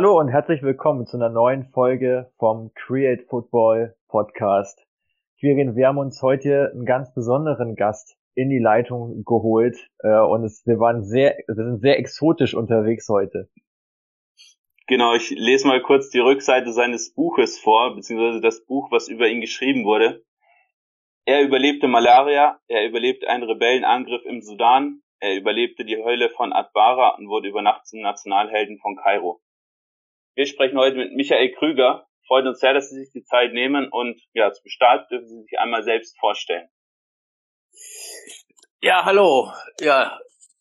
Hallo und herzlich willkommen zu einer neuen Folge vom Create Football Podcast. Quirin, wir haben uns heute einen ganz besonderen Gast in die Leitung geholt äh, und es, wir waren sehr, wir sind sehr exotisch unterwegs heute. Genau, ich lese mal kurz die Rückseite seines Buches vor, beziehungsweise das Buch, was über ihn geschrieben wurde. Er überlebte Malaria, er überlebte einen Rebellenangriff im Sudan, er überlebte die Hölle von Adbara und wurde über Nacht zum Nationalhelden von Kairo. Wir sprechen heute mit Michael Krüger. Freut uns sehr, dass Sie sich die Zeit nehmen und ja, zum Start dürfen Sie sich einmal selbst vorstellen. Ja, hallo. Ja,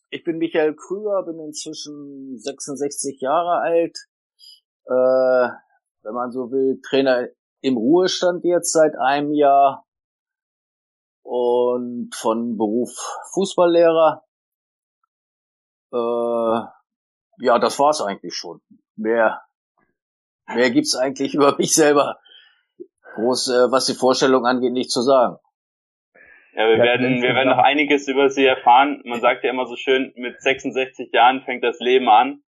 ich bin Michael Krüger, bin inzwischen 66 Jahre alt. Äh, wenn man so will, Trainer im Ruhestand jetzt seit einem Jahr und von Beruf Fußballlehrer. Äh, ja, das war's eigentlich schon. Mehr Mehr gibt's eigentlich über mich selber groß, äh, was die Vorstellung angeht, nicht zu sagen. Ja, wir werden, wir werden noch einiges über sie erfahren. Man sagt ja immer so schön, mit 66 Jahren fängt das Leben an.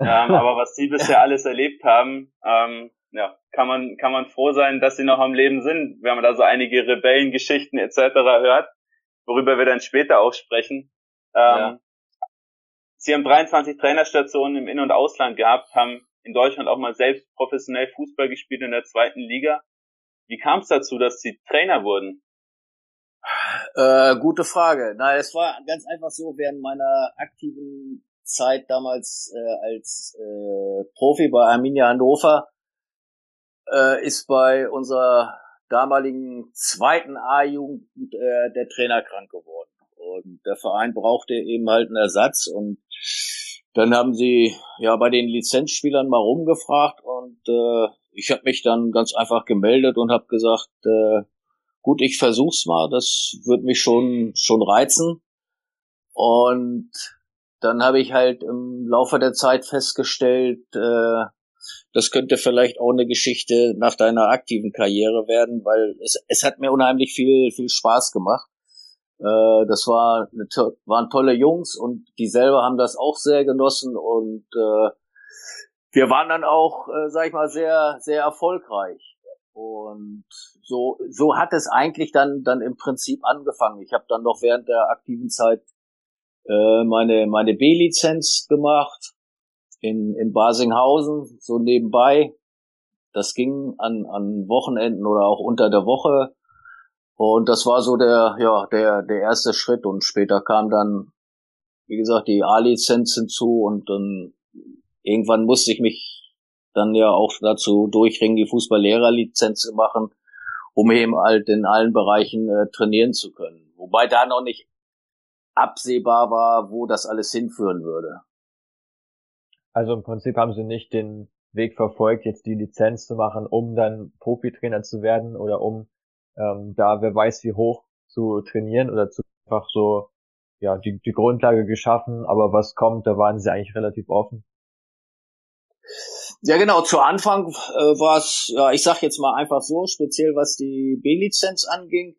Ähm, aber was sie bisher alles erlebt haben, ähm, ja, kann man, kann man froh sein, dass sie noch am Leben sind, wenn man da so einige Rebellengeschichten etc. hört, worüber wir dann später auch sprechen. Ähm, ja. Sie haben 23 Trainerstationen im In- und Ausland gehabt, haben in Deutschland auch mal selbst professionell Fußball gespielt in der zweiten Liga. Wie kam es dazu, dass Sie Trainer wurden? Äh, gute Frage. Na, es war ganz einfach so, während meiner aktiven Zeit damals äh, als äh, Profi bei Arminia Hannover äh, ist bei unserer damaligen zweiten A-Jugend äh, der Trainer krank geworden. Und der Verein brauchte eben halt einen Ersatz und dann haben sie ja bei den Lizenzspielern mal rumgefragt und äh, ich habe mich dann ganz einfach gemeldet und habe gesagt, äh, gut, ich versuch's mal, das wird mich schon schon reizen. Und dann habe ich halt im Laufe der Zeit festgestellt, äh, das könnte vielleicht auch eine Geschichte nach deiner aktiven Karriere werden, weil es, es hat mir unheimlich viel viel Spaß gemacht. Äh, das war eine, waren tolle Jungs und die selber haben das auch sehr genossen und äh, wir waren dann auch, äh, sag ich mal, sehr, sehr erfolgreich. Und so, so hat es eigentlich dann, dann im Prinzip angefangen. Ich habe dann noch während der aktiven Zeit äh, meine, meine B-Lizenz gemacht in, in Basinghausen, so nebenbei. Das ging an, an Wochenenden oder auch unter der Woche. Und das war so der, ja, der, der erste Schritt. Und später kam dann, wie gesagt, die A-Lizenz hinzu und dann irgendwann musste ich mich dann ja auch dazu durchringen, die Fußballlehrerlizenz zu machen, um eben halt in allen Bereichen äh, trainieren zu können. Wobei da noch nicht absehbar war, wo das alles hinführen würde. Also im Prinzip haben sie nicht den Weg verfolgt, jetzt die Lizenz zu machen, um dann Profitrainer zu werden oder um ähm, da wer weiß wie hoch zu trainieren oder zu einfach so ja die, die Grundlage geschaffen, aber was kommt, da waren sie eigentlich relativ offen. Ja genau, zu Anfang äh, war es, ja, ich sag jetzt mal einfach so, speziell was die B-Lizenz anging.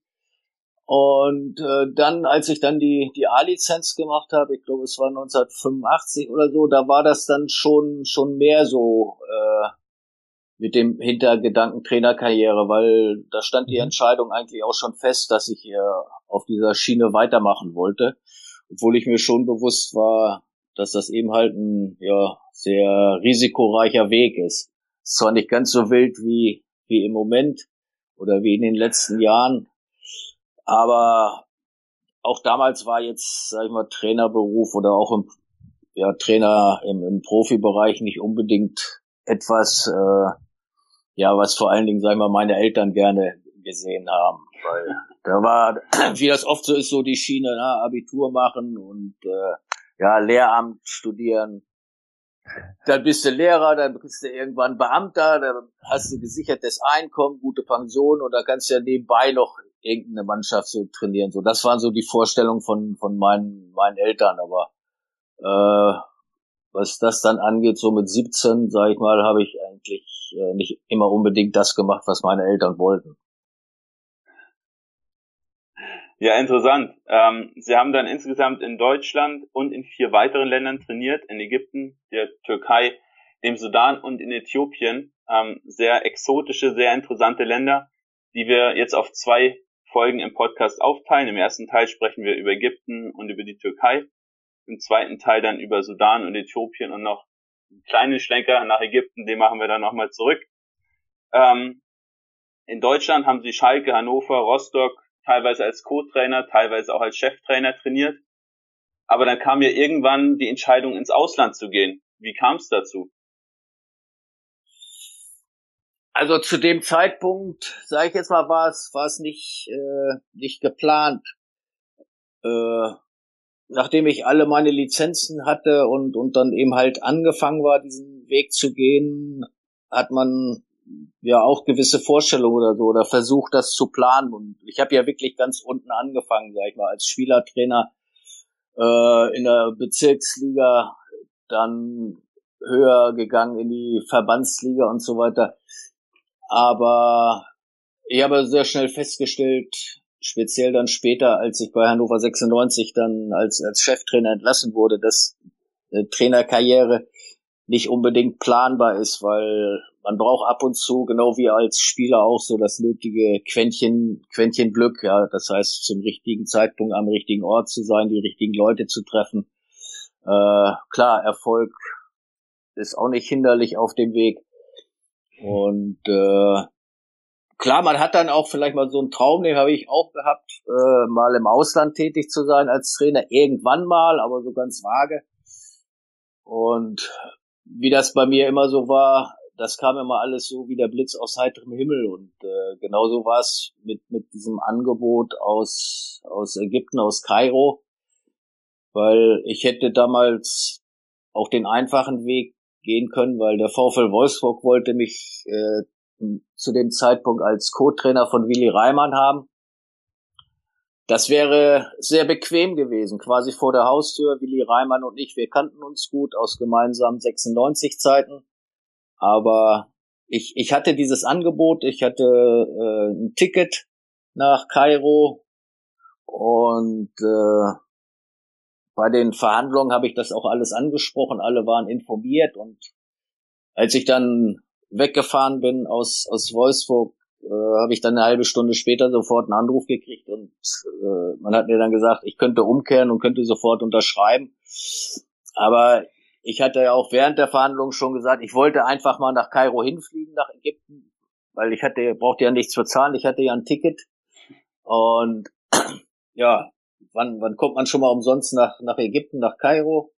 Und äh, dann, als ich dann die, die A-Lizenz gemacht habe, ich glaube es war 1985 oder so, da war das dann schon, schon mehr so äh, mit dem Hintergedanken Trainerkarriere, weil da stand die mhm. Entscheidung eigentlich auch schon fest, dass ich hier auf dieser Schiene weitermachen wollte, obwohl ich mir schon bewusst war, dass das eben halt ein ja sehr risikoreicher Weg ist. ist zwar nicht ganz so wild wie wie im Moment oder wie in den letzten Jahren, aber auch damals war jetzt, sag ich mal, Trainerberuf oder auch im ja, Trainer im, im Profibereich nicht unbedingt etwas, äh, ja, was vor allen Dingen, sagen wir, meine Eltern gerne gesehen haben. Weil da war, wie das oft so ist, so die Schiene, na, Abitur machen und äh, ja, Lehramt studieren. Dann bist du Lehrer, dann bist du irgendwann Beamter, dann hast du gesichertes Einkommen, gute Pension und da kannst du ja nebenbei noch irgendeine Mannschaft so trainieren. So, das waren so die Vorstellungen von, von meinen, meinen Eltern, aber äh, was das dann angeht, so mit 17, sag ich mal, habe ich eigentlich äh, nicht immer unbedingt das gemacht, was meine Eltern wollten. Ja, interessant. Ähm, Sie haben dann insgesamt in Deutschland und in vier weiteren Ländern trainiert, in Ägypten, der Türkei, dem Sudan und in Äthiopien. Ähm, sehr exotische, sehr interessante Länder, die wir jetzt auf zwei Folgen im Podcast aufteilen. Im ersten Teil sprechen wir über Ägypten und über die Türkei. Im zweiten Teil dann über Sudan und Äthiopien und noch einen kleinen Schlenker nach Ägypten, den machen wir dann nochmal zurück. Ähm, in Deutschland haben sie Schalke, Hannover, Rostock teilweise als Co-Trainer, teilweise auch als Cheftrainer trainiert. Aber dann kam ja irgendwann die Entscheidung, ins Ausland zu gehen. Wie kam es dazu? Also zu dem Zeitpunkt, sage ich jetzt mal, war es nicht äh, nicht geplant. Äh, nachdem ich alle meine Lizenzen hatte und und dann eben halt angefangen war, diesen Weg zu gehen, hat man ja auch gewisse Vorstellungen oder so oder versucht, das zu planen. Und ich habe ja wirklich ganz unten angefangen, sag ich mal, als Spielertrainer äh, in der Bezirksliga, dann höher gegangen in die Verbandsliga und so weiter. Aber ich habe sehr schnell festgestellt, speziell dann später, als ich bei Hannover 96 dann als, als Cheftrainer entlassen wurde, dass eine Trainerkarriere nicht unbedingt planbar ist, weil man braucht ab und zu, genau wie als Spieler auch, so das nötige Quäntchen, Quäntchen Glück, ja. Das heißt, zum richtigen Zeitpunkt am richtigen Ort zu sein, die richtigen Leute zu treffen. Äh, klar, Erfolg ist auch nicht hinderlich auf dem Weg. Und äh, klar, man hat dann auch vielleicht mal so einen Traum, den habe ich auch gehabt, äh, mal im Ausland tätig zu sein als Trainer, irgendwann mal, aber so ganz vage. Und wie das bei mir immer so war, das kam immer alles so wie der Blitz aus heiterem Himmel und äh, genauso war es mit mit diesem Angebot aus aus Ägypten aus Kairo, weil ich hätte damals auch den einfachen Weg gehen können, weil der VfL Wolfsburg wollte mich äh, zu dem Zeitpunkt als Co-Trainer von Willi Reimann haben. Das wäre sehr bequem gewesen, quasi vor der Haustür. Willi Reimann und ich, wir kannten uns gut aus gemeinsamen 96 Zeiten. Aber ich, ich hatte dieses Angebot, ich hatte äh, ein Ticket nach Kairo und äh, bei den Verhandlungen habe ich das auch alles angesprochen, alle waren informiert und als ich dann weggefahren bin aus, aus Wolfsburg, äh, habe ich dann eine halbe Stunde später sofort einen Anruf gekriegt und äh, man hat mir dann gesagt, ich könnte umkehren und könnte sofort unterschreiben. Aber ich hatte ja auch während der Verhandlungen schon gesagt, ich wollte einfach mal nach Kairo hinfliegen, nach Ägypten, weil ich hatte, brauchte ja nichts zu zahlen, ich hatte ja ein Ticket. Und ja, wann, wann kommt man schon mal umsonst nach, nach Ägypten, nach Kairo?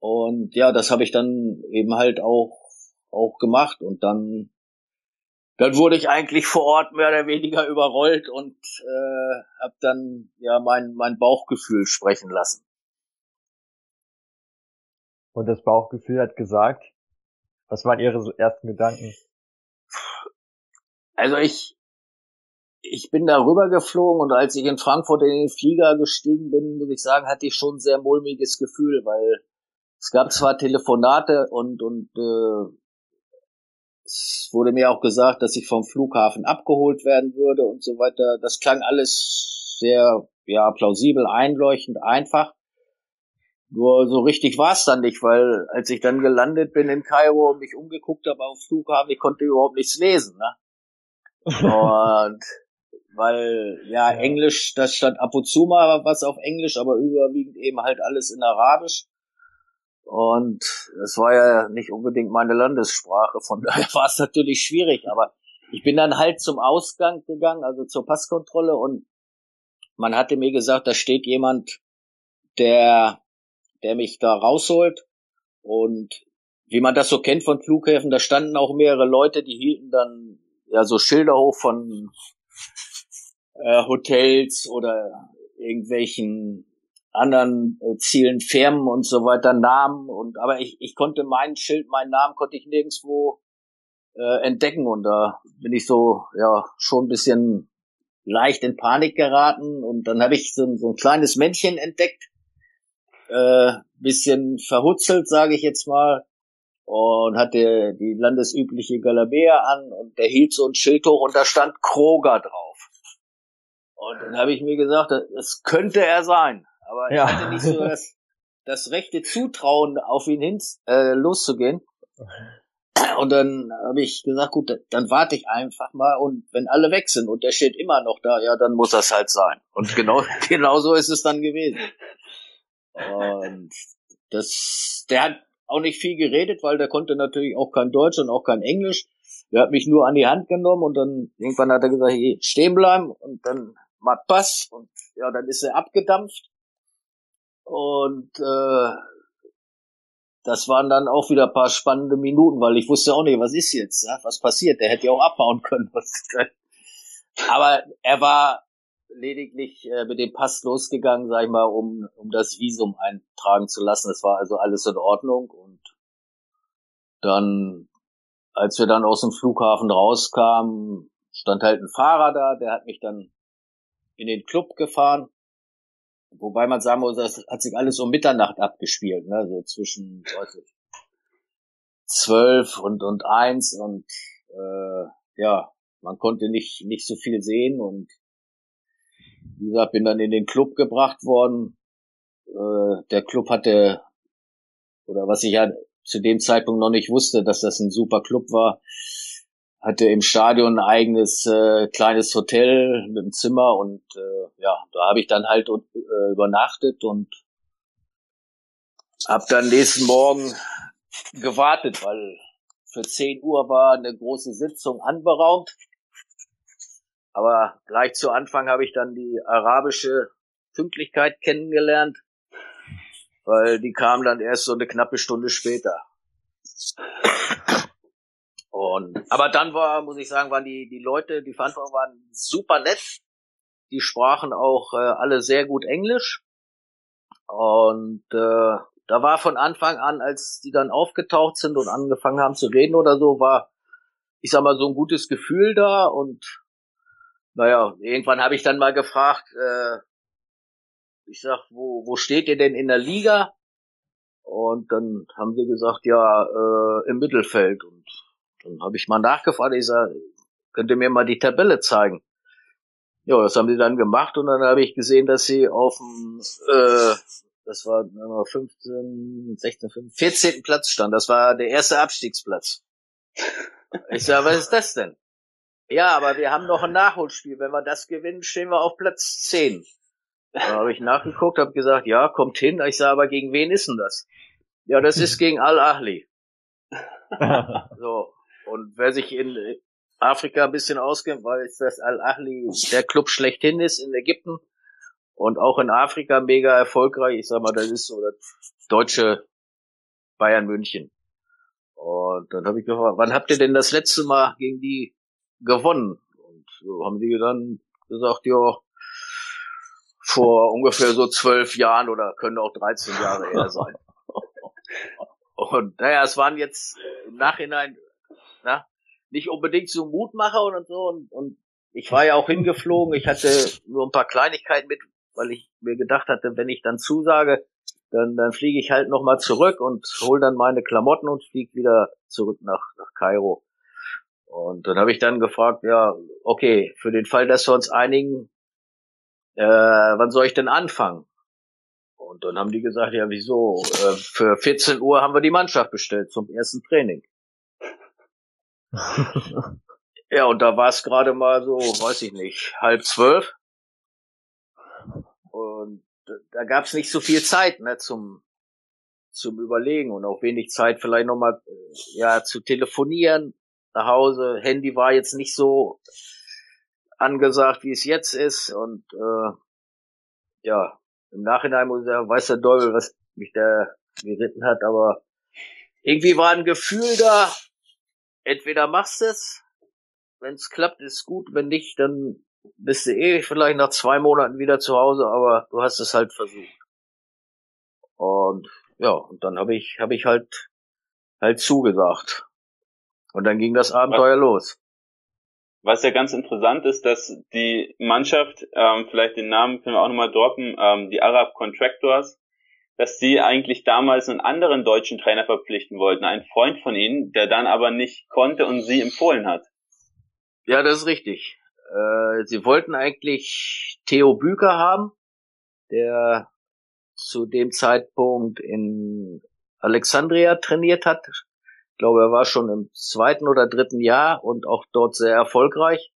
Und ja, das habe ich dann eben halt auch, auch gemacht und dann, dann wurde ich eigentlich vor Ort mehr oder weniger überrollt und äh, habe dann ja mein, mein Bauchgefühl sprechen lassen. Und das Bauchgefühl hat gesagt, was waren Ihre ersten Gedanken? Also ich, ich bin da rüber geflogen und als ich in Frankfurt in den Flieger gestiegen bin, muss ich sagen, hatte ich schon ein sehr mulmiges Gefühl, weil es gab zwar Telefonate und, und äh, es wurde mir auch gesagt, dass ich vom Flughafen abgeholt werden würde und so weiter. Das klang alles sehr ja plausibel, einleuchtend, einfach. Nur so richtig war es dann nicht, weil als ich dann gelandet bin in Kairo und mich umgeguckt habe auf Flughafen, ich konnte überhaupt nichts lesen. Ne? Und weil ja, Englisch, das stand ab und zu mal was auf Englisch, aber überwiegend eben halt alles in Arabisch. Und das war ja nicht unbedingt meine Landessprache, von daher war es natürlich schwierig, aber ich bin dann halt zum Ausgang gegangen, also zur Passkontrolle und man hatte mir gesagt, da steht jemand, der der mich da rausholt. Und wie man das so kennt von Flughäfen, da standen auch mehrere Leute, die hielten dann ja so Schilder hoch von äh, Hotels oder irgendwelchen anderen äh, Zielen, Firmen und so weiter, Namen und aber ich, ich konnte mein Schild, meinen Namen konnte ich nirgendwo äh, entdecken und da bin ich so ja schon ein bisschen leicht in Panik geraten und dann habe ich so, so ein kleines Männchen entdeckt, äh, bisschen verhutzelt, sage ich jetzt mal, und hatte die landesübliche Galabea an und der hielt so ein Schild hoch und da stand Kroger drauf. Und dann habe ich mir gesagt, es könnte er sein, aber ja. ich hatte nicht so das, das rechte Zutrauen, auf ihn hin äh, loszugehen. Und dann habe ich gesagt, gut, dann warte ich einfach mal und wenn alle weg sind und der steht immer noch da, ja, dann muss das halt sein. Und genau, genau so ist es dann gewesen. Und das, der hat auch nicht viel geredet, weil der konnte natürlich auch kein Deutsch und auch kein Englisch. Der hat mich nur an die Hand genommen und dann irgendwann hat er gesagt, hey, stehen bleiben und dann macht Pass und ja, dann ist er abgedampft. Und äh, das waren dann auch wieder ein paar spannende Minuten, weil ich wusste auch nicht, was ist jetzt, was passiert. Der hätte ja auch abhauen können. Aber er war lediglich äh, mit dem Pass losgegangen, sag ich mal, um, um das Visum eintragen zu lassen. Es war also alles in Ordnung und dann, als wir dann aus dem Flughafen rauskamen, stand halt ein Fahrer da, der hat mich dann in den Club gefahren Wobei man sagen muss, das hat sich alles um Mitternacht abgespielt, ne? so zwischen zwölf und und eins und äh, ja, man konnte nicht nicht so viel sehen und wie gesagt, bin dann in den Club gebracht worden. Äh, der Club hatte oder was ich ja zu dem Zeitpunkt noch nicht wusste, dass das ein super Club war, hatte im Stadion ein eigenes äh, kleines Hotel mit einem Zimmer und äh, ja, da habe ich dann halt äh, übernachtet und habe dann nächsten Morgen gewartet, weil für 10 Uhr war eine große Sitzung anberaumt. Aber gleich zu Anfang habe ich dann die arabische Pünktlichkeit kennengelernt, weil die kam dann erst so eine knappe Stunde später. Und, aber dann war, muss ich sagen, waren die, die Leute, die Verantwortlichen waren super nett. Die sprachen auch äh, alle sehr gut Englisch. Und äh, da war von Anfang an, als die dann aufgetaucht sind und angefangen haben zu reden oder so, war, ich sag mal, so ein gutes Gefühl da. Und naja, irgendwann habe ich dann mal gefragt, äh, ich sag, wo, wo steht ihr denn in der Liga? Und dann haben sie gesagt, ja, äh, im Mittelfeld. Und dann habe ich mal nachgefragt, ich sage, könnt ihr mir mal die Tabelle zeigen? Ja, das haben sie dann gemacht und dann habe ich gesehen, dass sie auf dem, äh, das war 15, 16, 15, 14. Platz stand. Das war der erste Abstiegsplatz. Ich sage, was ist das denn? Ja, aber wir haben noch ein Nachholspiel. Wenn wir das gewinnen, stehen wir auf Platz 10. Da habe ich nachgeguckt, habe gesagt, ja, kommt hin. Ich sage, aber gegen wen ist denn das? Ja, das ist gegen Al-Ahli. so, und wer sich in Afrika ein bisschen auskennt, weiß, dass Al-Ahli der Club schlechthin ist in Ägypten und auch in Afrika mega erfolgreich. Ich sag mal, das ist so das deutsche Bayern München. Und dann habe ich gefragt, wann habt ihr denn das letzte Mal gegen die gewonnen? Und so haben die dann gesagt, ja, vor ungefähr so zwölf Jahren oder können auch 13 Jahre her sein. Und naja, es waren jetzt im Nachhinein na, nicht unbedingt so Mutmacher und so. Und, und ich war ja auch hingeflogen. Ich hatte nur ein paar Kleinigkeiten mit, weil ich mir gedacht hatte, wenn ich dann zusage, dann, dann fliege ich halt nochmal zurück und hol dann meine Klamotten und fliege wieder zurück nach, nach Kairo. Und dann habe ich dann gefragt, ja, okay, für den Fall, dass wir uns einigen, äh, wann soll ich denn anfangen? Und dann haben die gesagt, ja, wieso? Äh, für 14 Uhr haben wir die Mannschaft bestellt zum ersten Training. Ja, und da war es gerade mal so, weiß ich nicht, halb zwölf. Und da gab es nicht so viel Zeit ne, zum, zum Überlegen und auch wenig Zeit vielleicht nochmal ja, zu telefonieren nach Hause. Handy war jetzt nicht so angesagt, wie es jetzt ist. Und äh, ja, im Nachhinein muss ich sagen, weiß der Teufel, was mich da geritten hat, aber irgendwie war ein Gefühl da, entweder machst es, wenn es klappt, ist gut, wenn nicht, dann bist du eh vielleicht nach zwei Monaten wieder zu Hause, aber du hast es halt versucht. Und ja, und dann habe ich habe ich halt halt zugesagt. Und dann ging das Abenteuer was, los. Was ja ganz interessant ist, dass die Mannschaft, ähm, vielleicht den Namen können wir auch nochmal droppen, ähm, die Arab Contractors, dass sie eigentlich damals einen anderen deutschen Trainer verpflichten wollten, einen Freund von ihnen, der dann aber nicht konnte und sie empfohlen hat. Ja, das ist richtig. Äh, sie wollten eigentlich Theo Büker haben, der zu dem Zeitpunkt in Alexandria trainiert hat. Ich glaube, er war schon im zweiten oder dritten Jahr und auch dort sehr erfolgreich.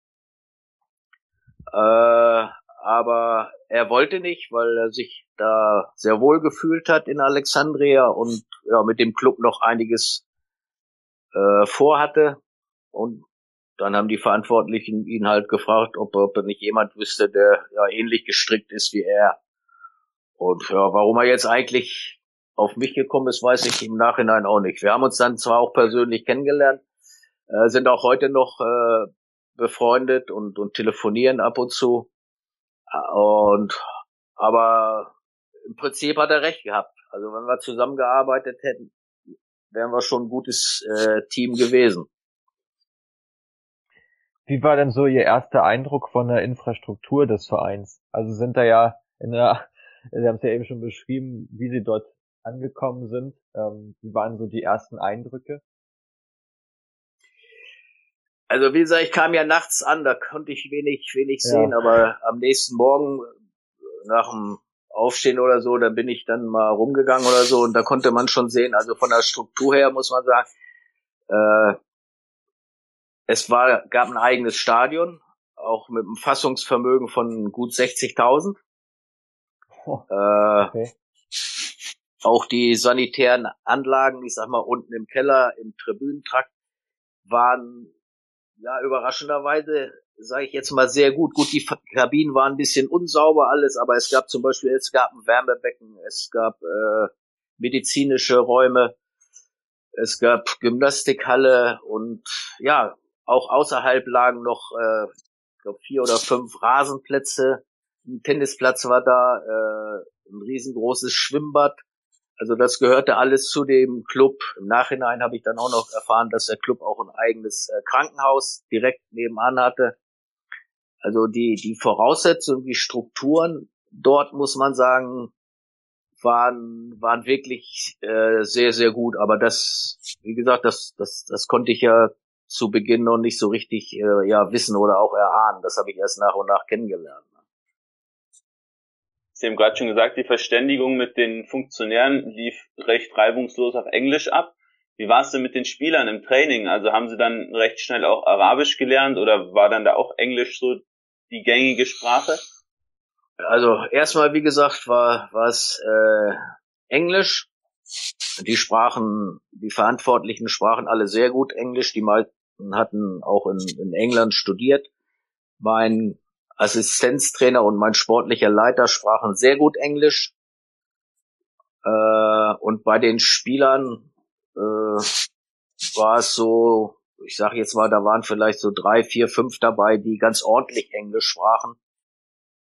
Äh, aber er wollte nicht, weil er sich da sehr wohl gefühlt hat in Alexandria und ja, mit dem Club noch einiges äh, vorhatte. Und dann haben die Verantwortlichen ihn halt gefragt, ob, ob er nicht jemand wüsste, der ja ähnlich gestrickt ist wie er. Und ja, warum er jetzt eigentlich auf mich gekommen ist, weiß ich im Nachhinein auch nicht. Wir haben uns dann zwar auch persönlich kennengelernt, äh, sind auch heute noch äh, befreundet und, und telefonieren ab und zu. Und aber im Prinzip hat er recht gehabt. Also wenn wir zusammengearbeitet hätten, wären wir schon ein gutes äh, Team gewesen. Wie war denn so Ihr erster Eindruck von der Infrastruktur des Vereins? Also sind da ja in der, Sie haben es ja eben schon beschrieben, wie Sie dort angekommen sind. Ähm, wie waren so die ersten Eindrücke? Also wie gesagt, ich kam ja nachts an, da konnte ich wenig, wenig ja. sehen, aber am nächsten Morgen nach dem Aufstehen oder so, da bin ich dann mal rumgegangen oder so und da konnte man schon sehen, also von der Struktur her muss man sagen, äh, es war, gab ein eigenes Stadion, auch mit einem Fassungsvermögen von gut 60.000. Oh, äh, okay. Auch die sanitären Anlagen, ich sag mal unten im Keller, im Tribünentrakt, waren ja überraschenderweise, sage ich jetzt mal sehr gut. Gut, die Kabinen waren ein bisschen unsauber alles, aber es gab zum Beispiel, es gab ein Wärmebecken, es gab äh, medizinische Räume, es gab Gymnastikhalle und ja, auch außerhalb lagen noch, äh, ich vier oder fünf Rasenplätze. Ein Tennisplatz war da, äh, ein riesengroßes Schwimmbad. Also das gehörte alles zu dem Club. Im Nachhinein habe ich dann auch noch erfahren, dass der Club auch ein eigenes äh, Krankenhaus direkt nebenan hatte. Also die, die Voraussetzungen, die Strukturen dort, muss man sagen, waren, waren wirklich äh, sehr, sehr gut. Aber das, wie gesagt, das, das, das konnte ich ja zu Beginn noch nicht so richtig äh, ja, wissen oder auch erahnen. Das habe ich erst nach und nach kennengelernt. Sie haben gerade schon gesagt, die Verständigung mit den Funktionären lief recht reibungslos auf Englisch ab. Wie war es denn mit den Spielern im Training? Also haben sie dann recht schnell auch Arabisch gelernt oder war dann da auch Englisch so die gängige Sprache? Also erstmal, wie gesagt, war es äh, Englisch. Die sprachen, die Verantwortlichen sprachen alle sehr gut Englisch. Die meisten hatten auch in, in England studiert. Mein Assistenztrainer und mein sportlicher Leiter sprachen sehr gut Englisch. Äh, und bei den Spielern äh, war es so, ich sage jetzt mal, da waren vielleicht so drei, vier, fünf dabei, die ganz ordentlich Englisch sprachen.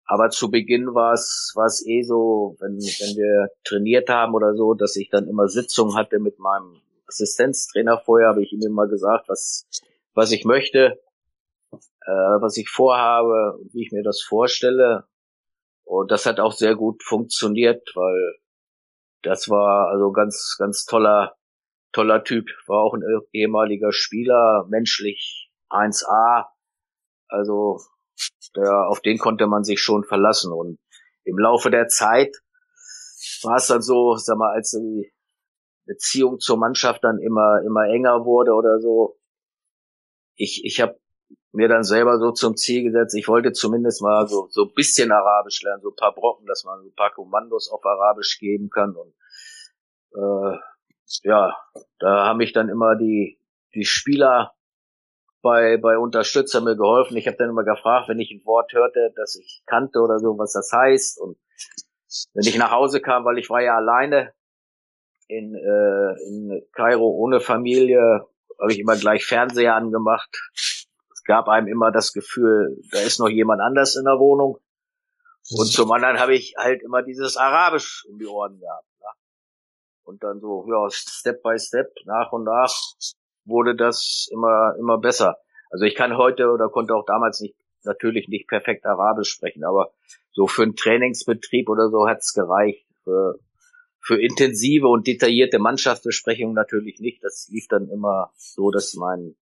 Aber zu Beginn war es war es eh so, wenn, wenn wir trainiert haben oder so, dass ich dann immer Sitzungen hatte mit meinem Assistenztrainer vorher, habe ich ihm immer gesagt, was was ich möchte äh, was ich vorhabe, wie ich mir das vorstelle. Und das hat auch sehr gut funktioniert, weil das war also ganz, ganz toller, toller Typ. War auch ein ehemaliger Spieler, menschlich 1A. Also der, auf den konnte man sich schon verlassen. Und im Laufe der Zeit war es dann so, sag mal, als die Beziehung zur Mannschaft dann immer, immer enger wurde oder so. Ich, ich habe mir dann selber so zum Ziel gesetzt, ich wollte zumindest mal so, so bisschen Arabisch lernen, so ein paar Brocken, dass man ein paar Kommandos auf Arabisch geben kann. Und äh, ja, da haben mich dann immer die, die Spieler bei, bei Unterstützer mir geholfen. Ich habe dann immer gefragt, wenn ich ein Wort hörte, das ich kannte oder so, was das heißt. Und wenn ich nach Hause kam, weil ich war ja alleine in, äh, in Kairo ohne Familie, habe ich immer gleich Fernseher angemacht, gab einem immer das Gefühl, da ist noch jemand anders in der Wohnung. Und zum anderen habe ich halt immer dieses Arabisch um die Ohren gehabt. Ne? Und dann so, ja, Step by Step, nach und nach wurde das immer, immer besser. Also ich kann heute oder konnte auch damals nicht, natürlich nicht perfekt Arabisch sprechen, aber so für einen Trainingsbetrieb oder so hat's gereicht. Für, für intensive und detaillierte Mannschaftsbesprechungen natürlich nicht. Das lief dann immer so, dass mein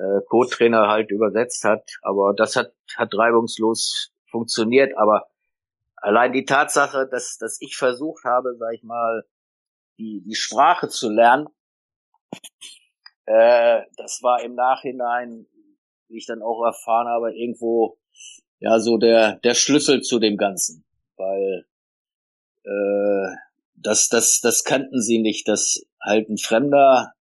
äh, Co-Trainer halt übersetzt hat. Aber das hat, hat reibungslos funktioniert. Aber allein die Tatsache, dass, dass ich versucht habe, sag ich mal, die, die Sprache zu lernen, äh, das war im Nachhinein, wie ich dann auch erfahren habe, irgendwo ja so der der Schlüssel zu dem Ganzen, weil äh, das das das kannten sie nicht, dass halt ein Fremder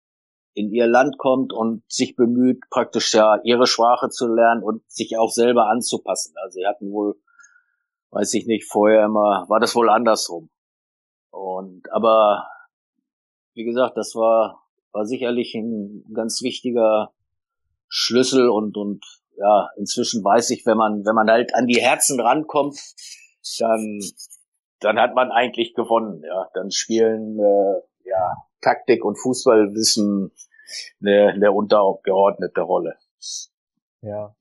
in ihr Land kommt und sich bemüht, praktisch ja ihre Sprache zu lernen und sich auch selber anzupassen. Also sie hatten wohl, weiß ich nicht, vorher immer, war das wohl andersrum. Und aber wie gesagt, das war war sicherlich ein ganz wichtiger Schlüssel und und ja, inzwischen weiß ich, wenn man wenn man halt an die Herzen rankommt, dann dann hat man eigentlich gewonnen. Ja, dann spielen äh, ja Taktik und Fußballwissen eine, eine untergeordnete Rolle. Ja.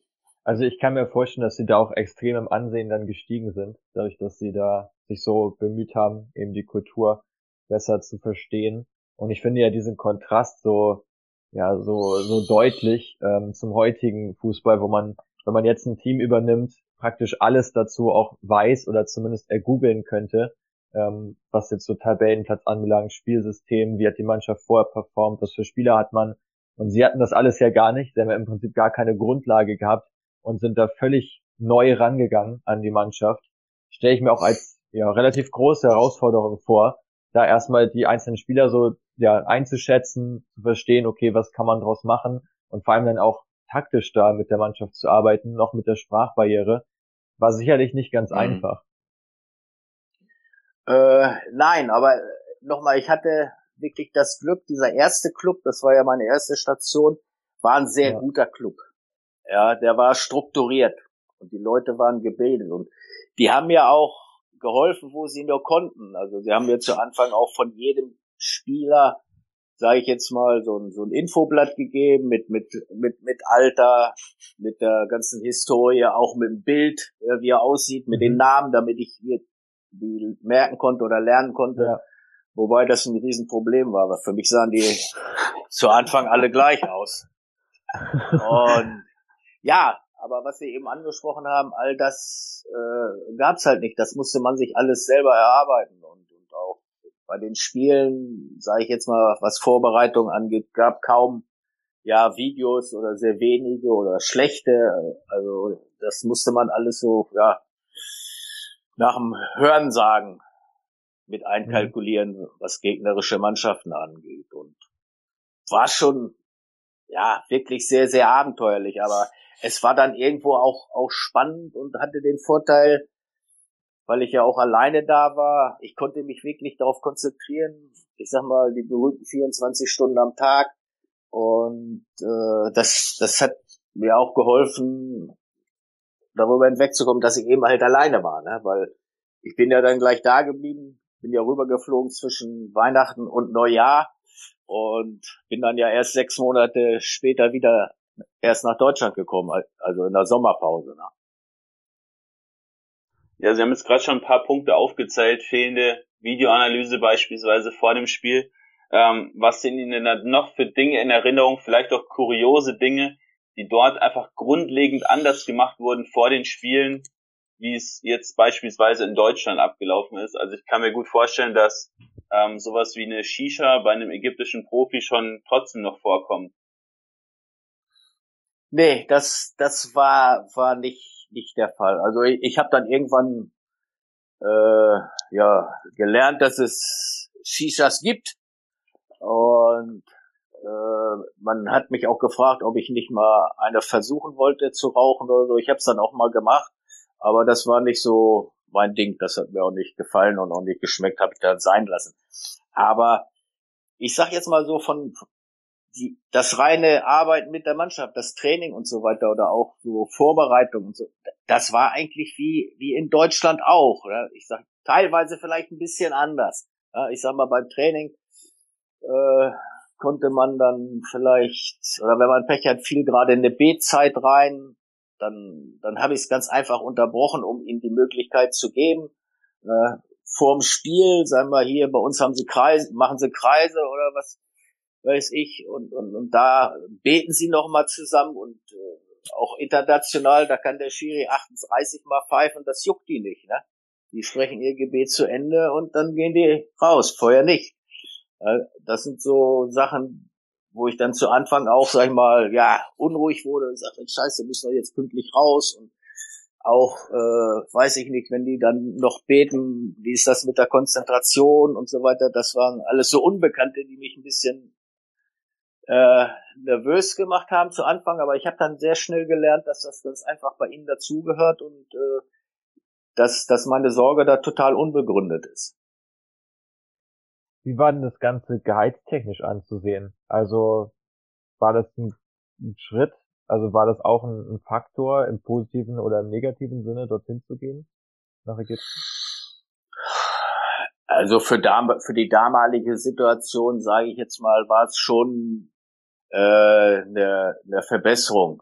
Also ich kann mir vorstellen, dass sie da auch extrem im Ansehen dann gestiegen sind, dadurch, dass sie da sich so bemüht haben, eben die Kultur besser zu verstehen. Und ich finde ja diesen Kontrast so, ja, so, so deutlich ähm, zum heutigen Fußball, wo man, wenn man jetzt ein Team übernimmt, praktisch alles dazu auch weiß oder zumindest ergoogeln könnte, ähm, was jetzt so Tabellenplatz anbelangt, Spielsystem, wie hat die Mannschaft vorher performt, was für Spieler hat man. Und sie hatten das alles ja gar nicht, sie haben ja im Prinzip gar keine Grundlage gehabt und sind da völlig neu rangegangen an die Mannschaft. Stelle ich mir auch als ja, relativ große Herausforderung vor, da erstmal die einzelnen Spieler so ja, einzuschätzen, zu verstehen, okay, was kann man daraus machen und vor allem dann auch taktisch da mit der Mannschaft zu arbeiten, noch mit der Sprachbarriere, war sicherlich nicht ganz mhm. einfach. Äh, nein, aber äh, nochmal, ich hatte wirklich das Glück, dieser erste Club, das war ja meine erste Station, war ein sehr ja. guter Club. Ja, der war strukturiert und die Leute waren gebildet und die haben ja auch geholfen, wo sie nur konnten. Also sie haben mir zu Anfang auch von jedem Spieler, sage ich jetzt mal, so ein, so ein Infoblatt gegeben mit mit mit mit Alter, mit der ganzen Historie, auch mit dem Bild, wie er aussieht, mit den mhm. Namen, damit ich mir die merken konnte oder lernen konnte. Ja. Wobei das ein Riesenproblem war, weil für mich sahen die zu Anfang alle gleich aus. Und ja, aber was wir eben angesprochen haben, all das äh, gab's halt nicht. Das musste man sich alles selber erarbeiten und, und auch bei den Spielen, sage ich jetzt mal, was Vorbereitung angeht, gab kaum ja Videos oder sehr wenige oder schlechte. Also das musste man alles so ja nach dem Hörensagen mit einkalkulieren, mhm. was gegnerische Mannschaften angeht. Und war schon, ja, wirklich sehr, sehr abenteuerlich, aber es war dann irgendwo auch, auch spannend und hatte den Vorteil, weil ich ja auch alleine da war, ich konnte mich wirklich darauf konzentrieren, ich sag mal, die berühmten 24 Stunden am Tag. Und äh, das, das hat mir auch geholfen, darüber hinwegzukommen, dass ich eben halt alleine war, ne? weil ich bin ja dann gleich da geblieben, bin ja rübergeflogen zwischen Weihnachten und Neujahr und bin dann ja erst sechs Monate später wieder erst nach Deutschland gekommen, also in der Sommerpause. Ne? Ja, Sie haben jetzt gerade schon ein paar Punkte aufgezählt, fehlende Videoanalyse beispielsweise vor dem Spiel. Ähm, was sind Ihnen denn noch für Dinge in Erinnerung, vielleicht auch kuriose Dinge, die dort einfach grundlegend anders gemacht wurden vor den Spielen, wie es jetzt beispielsweise in Deutschland abgelaufen ist. Also ich kann mir gut vorstellen, dass ähm, sowas wie eine Shisha bei einem ägyptischen Profi schon trotzdem noch vorkommt. Nee, das, das war, war nicht, nicht der Fall. Also ich, ich habe dann irgendwann äh, ja, gelernt, dass es Shishas gibt. Und man hat mich auch gefragt, ob ich nicht mal eine versuchen wollte zu rauchen oder so. Ich habe es dann auch mal gemacht, aber das war nicht so mein Ding. Das hat mir auch nicht gefallen und auch nicht geschmeckt, habe ich dann sein lassen. Aber ich sag jetzt mal so von die, das reine Arbeiten mit der Mannschaft, das Training und so weiter oder auch so Vorbereitung und so, das war eigentlich wie wie in Deutschland auch. Oder? Ich sag teilweise vielleicht ein bisschen anders. Ja, ich sag mal beim Training äh, konnte man dann vielleicht, oder wenn man Pech hat, viel gerade in eine B-Zeit rein, dann, dann habe ich es ganz einfach unterbrochen, um ihm die Möglichkeit zu geben, äh, vorm Spiel, sagen wir hier, bei uns haben sie Kreise, machen sie Kreise oder was weiß ich, und, und, und da beten sie nochmal zusammen und äh, auch international, da kann der Schiri 38 mal pfeifen, das juckt die nicht, ne? Die sprechen ihr Gebet zu Ende und dann gehen die raus, vorher nicht. Das sind so Sachen, wo ich dann zu Anfang auch, sag ich mal, ja, unruhig wurde und sagte, scheiße, müssen wir jetzt pünktlich raus und auch, äh, weiß ich nicht, wenn die dann noch beten, wie ist das mit der Konzentration und so weiter, das waren alles so Unbekannte, die mich ein bisschen äh, nervös gemacht haben zu Anfang, aber ich habe dann sehr schnell gelernt, dass das, das einfach bei ihnen dazugehört und äh, dass, dass meine Sorge da total unbegründet ist. Wie war denn das Ganze gehaltstechnisch anzusehen? Also war das ein, ein Schritt? Also war das auch ein, ein, Faktor im positiven oder im negativen Sinne, dorthin zu gehen nach Ägypten? Also für, für die damalige Situation, sage ich jetzt mal, war es schon äh, eine, eine Verbesserung.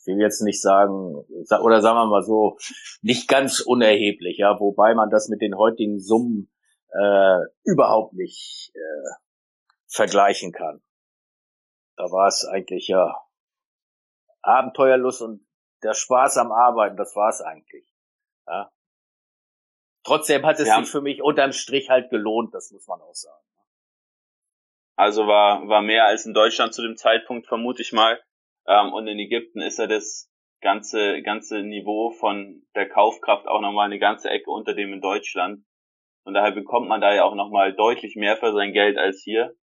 Ich will jetzt nicht sagen, oder sagen wir mal so, nicht ganz unerheblich, ja, wobei man das mit den heutigen Summen äh, überhaupt nicht äh, vergleichen kann. Da war es eigentlich ja Abenteuerlust und der Spaß am Arbeiten, das war es eigentlich. Ja. Trotzdem hat es ja. sich für mich unterm Strich halt gelohnt, das muss man auch sagen. Also war, war mehr als in Deutschland zu dem Zeitpunkt, vermute ich mal. Ähm, und in Ägypten ist er das ganze, ganze Niveau von der Kaufkraft auch nochmal eine ganze Ecke unter dem in Deutschland. Und daher bekommt man da ja auch nochmal deutlich mehr für sein Geld als hier.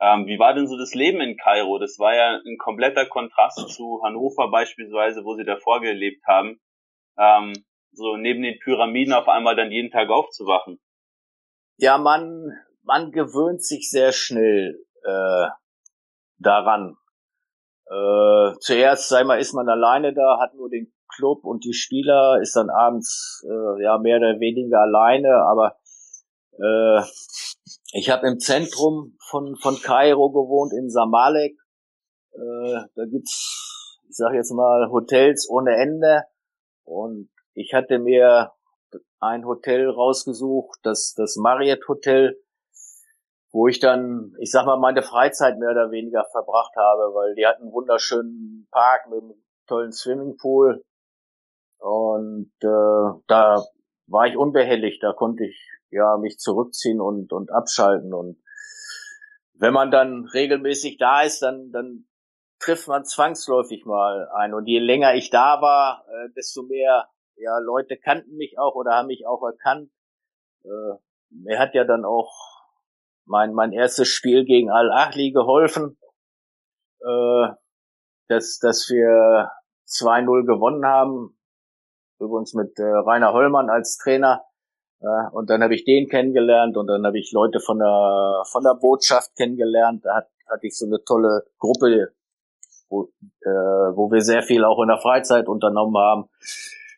Ähm, wie war denn so das Leben in Kairo? Das war ja ein kompletter Kontrast zu Hannover beispielsweise, wo sie davor gelebt haben. Ähm, so neben den Pyramiden auf einmal dann jeden Tag aufzuwachen. Ja, man, man gewöhnt sich sehr schnell äh, daran. Äh, zuerst, sei mal, ist man alleine da, hat nur den Club und die Spieler, ist dann abends äh, ja mehr oder weniger alleine, aber äh, ich habe im Zentrum von von Kairo gewohnt in Samalek. Äh, da gibt's, ich sage jetzt mal, Hotels ohne Ende und ich hatte mir ein Hotel rausgesucht, das das Marriott Hotel wo ich dann, ich sag mal, meine Freizeit mehr oder weniger verbracht habe, weil die hatten einen wunderschönen Park mit einem tollen Swimmingpool und äh, da war ich unbehelligt, da konnte ich ja mich zurückziehen und und abschalten und wenn man dann regelmäßig da ist, dann dann trifft man zwangsläufig mal ein und je länger ich da war, äh, desto mehr ja Leute kannten mich auch oder haben mich auch erkannt. Äh, mir hat ja dann auch mein, mein erstes Spiel gegen Al-Ahli geholfen, äh, dass, dass wir 2-0 gewonnen haben. Übrigens mit äh, Rainer Hollmann als Trainer. Äh, und dann habe ich den kennengelernt und dann habe ich Leute von der, von der Botschaft kennengelernt. Da hat, hatte ich so eine tolle Gruppe, wo, äh, wo wir sehr viel auch in der Freizeit unternommen haben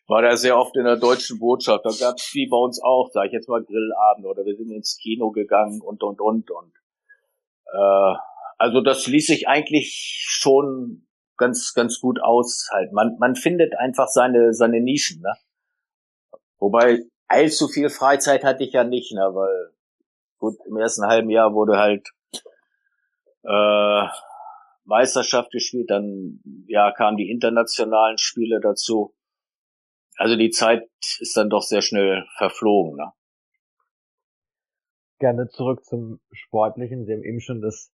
war da sehr oft in der deutschen Botschaft. Da gab es wie bei uns auch, sage ich jetzt mal, Grillabend oder wir sind ins Kino gegangen und und und und. Äh, also das ließ sich eigentlich schon ganz ganz gut aushalten. Man man findet einfach seine seine Nischen, ne? Wobei allzu viel Freizeit hatte ich ja nicht, ne? Weil gut im ersten halben Jahr wurde halt äh, Meisterschaft gespielt, dann ja kamen die internationalen Spiele dazu also die Zeit ist dann doch sehr schnell verflogen. Ne? Gerne zurück zum Sportlichen. Sie haben eben schon das,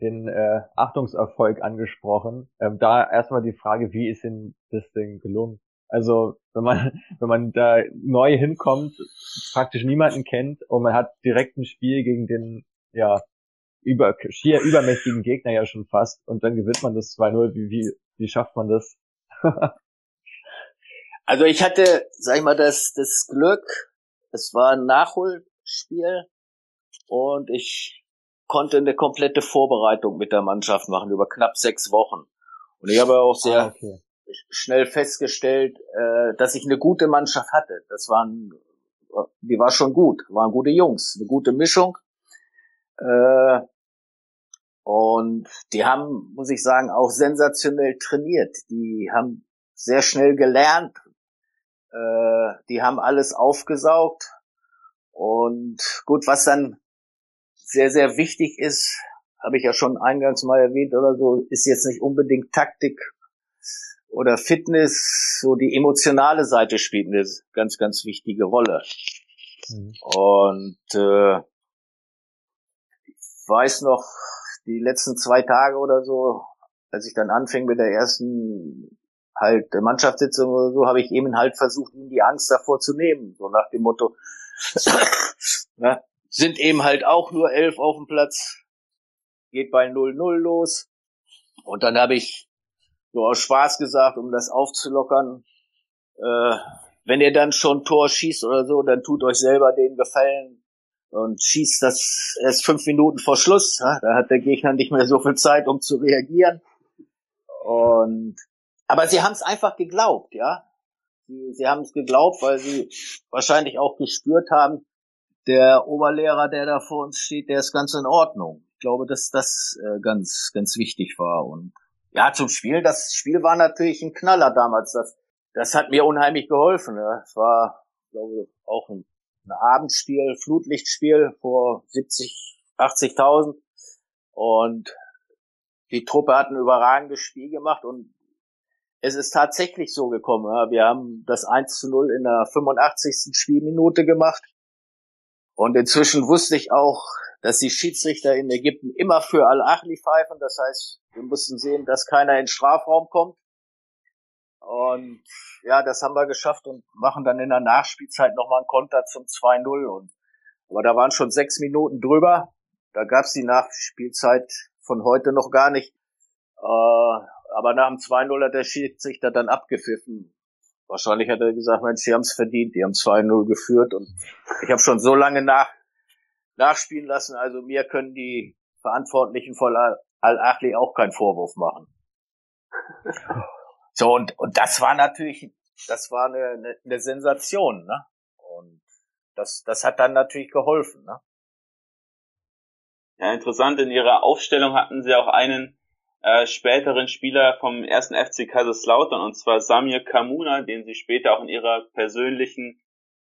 den äh, Achtungserfolg angesprochen. Ähm, da erstmal die Frage, wie ist Ihnen das denn gelungen? Also wenn man wenn man da neu hinkommt, praktisch niemanden kennt und man hat direkt ein Spiel gegen den ja über schier übermächtigen Gegner ja schon fast und dann gewinnt man das 2-0. Wie, wie, wie schafft man das? Also ich hatte, sag ich mal, das, das Glück, es war ein Nachholspiel und ich konnte eine komplette Vorbereitung mit der Mannschaft machen über knapp sechs Wochen. Und ich habe auch sehr ah, okay. Schnell festgestellt, äh, dass ich eine gute Mannschaft hatte. Das waren, die war schon gut, waren gute Jungs, eine gute Mischung. Äh, und die haben, muss ich sagen, auch sensationell trainiert. Die haben sehr schnell gelernt, äh, die haben alles aufgesaugt. Und gut, was dann sehr, sehr wichtig ist, habe ich ja schon eingangs mal erwähnt oder so, ist jetzt nicht unbedingt Taktik oder Fitness, so die emotionale Seite spielt eine ganz, ganz wichtige Rolle. Mhm. Und äh, ich weiß noch, die letzten zwei Tage oder so, als ich dann anfing mit der ersten halt Mannschaftssitzung oder so, habe ich eben halt versucht, ihm die Angst davor zu nehmen. So nach dem Motto, ne, sind eben halt auch nur elf auf dem Platz, geht bei 0-0 los. Und dann habe ich so aus Spaß gesagt, um das aufzulockern, äh, wenn ihr dann schon Tor schießt oder so, dann tut euch selber den Gefallen und schießt das erst fünf Minuten vor Schluss. Ja? Da hat der Gegner nicht mehr so viel Zeit, um zu reagieren. Und aber sie haben es einfach geglaubt, ja. Sie, sie haben es geglaubt, weil sie wahrscheinlich auch gespürt haben, der Oberlehrer, der da vor uns steht, der ist ganz in Ordnung. Ich glaube, dass das äh, ganz, ganz wichtig war. Und ja, zum Spiel, das Spiel war natürlich ein Knaller damals. Das, das hat mir unheimlich geholfen. Es war, glaube ich, auch ein, ein Abendspiel, Flutlichtspiel vor 70, 80.000. Und die Truppe hat ein überragendes Spiel gemacht und es ist tatsächlich so gekommen. Wir haben das 1 zu 0 in der 85. Spielminute gemacht. Und inzwischen wusste ich auch, dass die Schiedsrichter in Ägypten immer für Al-Achli pfeifen. Das heißt, wir mussten sehen, dass keiner in Strafraum kommt. Und ja, das haben wir geschafft und machen dann in der Nachspielzeit nochmal einen Konter zum 2-0. Und aber da waren schon sechs Minuten drüber. Da gab's die Nachspielzeit von heute noch gar nicht. Äh, aber nach dem 2-0 hat der Schiedsrichter dann abgepfiffen. Wahrscheinlich hat er gesagt, Mensch, sie haben es verdient, die haben 2-0 geführt und ich habe schon so lange nach, nachspielen lassen, also mir können die Verantwortlichen von Al-Achli auch keinen Vorwurf machen. so, und, und das war natürlich, das war eine, eine, eine Sensation, ne? Und das, das hat dann natürlich geholfen, ne? Ja, interessant, in ihrer Aufstellung hatten sie auch einen äh, späteren Spieler vom ersten FC Kaiserslautern, und zwar Samir Kamuna, den sie später auch in ihrer persönlichen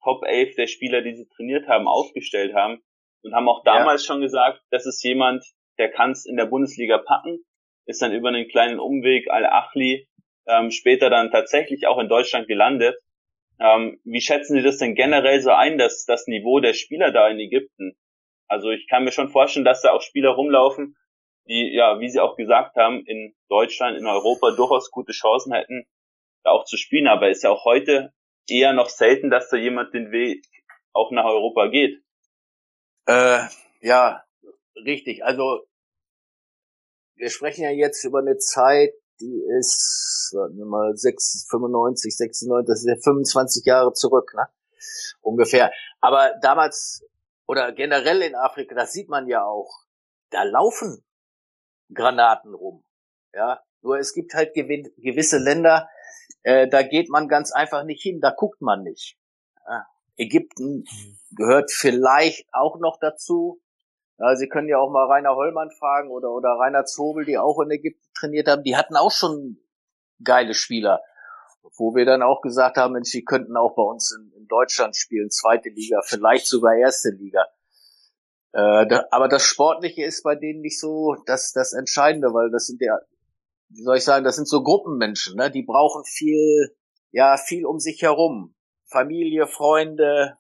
Top 11 der Spieler, die sie trainiert haben, aufgestellt haben und haben auch damals ja. schon gesagt, das ist jemand, der kann es in der Bundesliga packen, ist dann über einen kleinen Umweg Al-Achli ähm, später dann tatsächlich auch in Deutschland gelandet. Ähm, wie schätzen Sie das denn generell so ein, dass das Niveau der Spieler da in Ägypten? Also ich kann mir schon vorstellen, dass da auch Spieler rumlaufen, die, ja, wie Sie auch gesagt haben, in Deutschland, in Europa durchaus gute Chancen hätten, da auch zu spielen. Aber ist ja auch heute eher noch selten, dass da jemand den Weg auch nach Europa geht. Äh, ja, richtig. Also wir sprechen ja jetzt über eine Zeit, die ist, sagen wir mal, 6, 95, 96, das ist ja 25 Jahre zurück, ne? Ungefähr. Aber damals oder generell in Afrika, das sieht man ja auch, da laufen Granaten rum. Ja, nur es gibt halt gewisse Länder, äh, da geht man ganz einfach nicht hin, da guckt man nicht. Ägypten gehört vielleicht auch noch dazu. Ja, Sie können ja auch mal Rainer Hollmann fragen oder, oder Rainer Zobel, die auch in Ägypten trainiert haben. Die hatten auch schon geile Spieler, wo wir dann auch gesagt haben, Mensch, die könnten auch bei uns in, in Deutschland spielen, zweite Liga, vielleicht sogar erste Liga. Äh, da, aber das Sportliche ist bei denen nicht so das, das Entscheidende, weil das sind ja, wie soll ich sagen, das sind so Gruppenmenschen, ne? Die brauchen viel, ja, viel um sich herum. Familie, Freunde,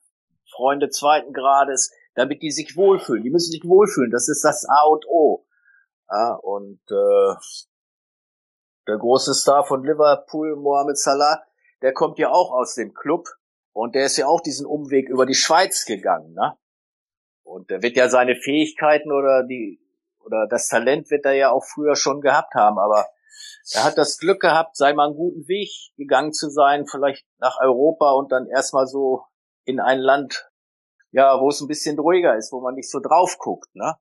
Freunde zweiten Grades, damit die sich wohlfühlen. Die müssen sich wohlfühlen. Das ist das A und O. Ja, und äh, der große Star von Liverpool, Mohamed Salah, der kommt ja auch aus dem Club und der ist ja auch diesen Umweg über die Schweiz gegangen. Ne? Und er wird ja seine Fähigkeiten oder die oder das Talent wird er ja auch früher schon gehabt haben, aber er hat das Glück gehabt, sei mal einen guten Weg gegangen zu sein, vielleicht nach Europa und dann erstmal so in ein Land, ja, wo es ein bisschen ruhiger ist, wo man nicht so drauf guckt, ne?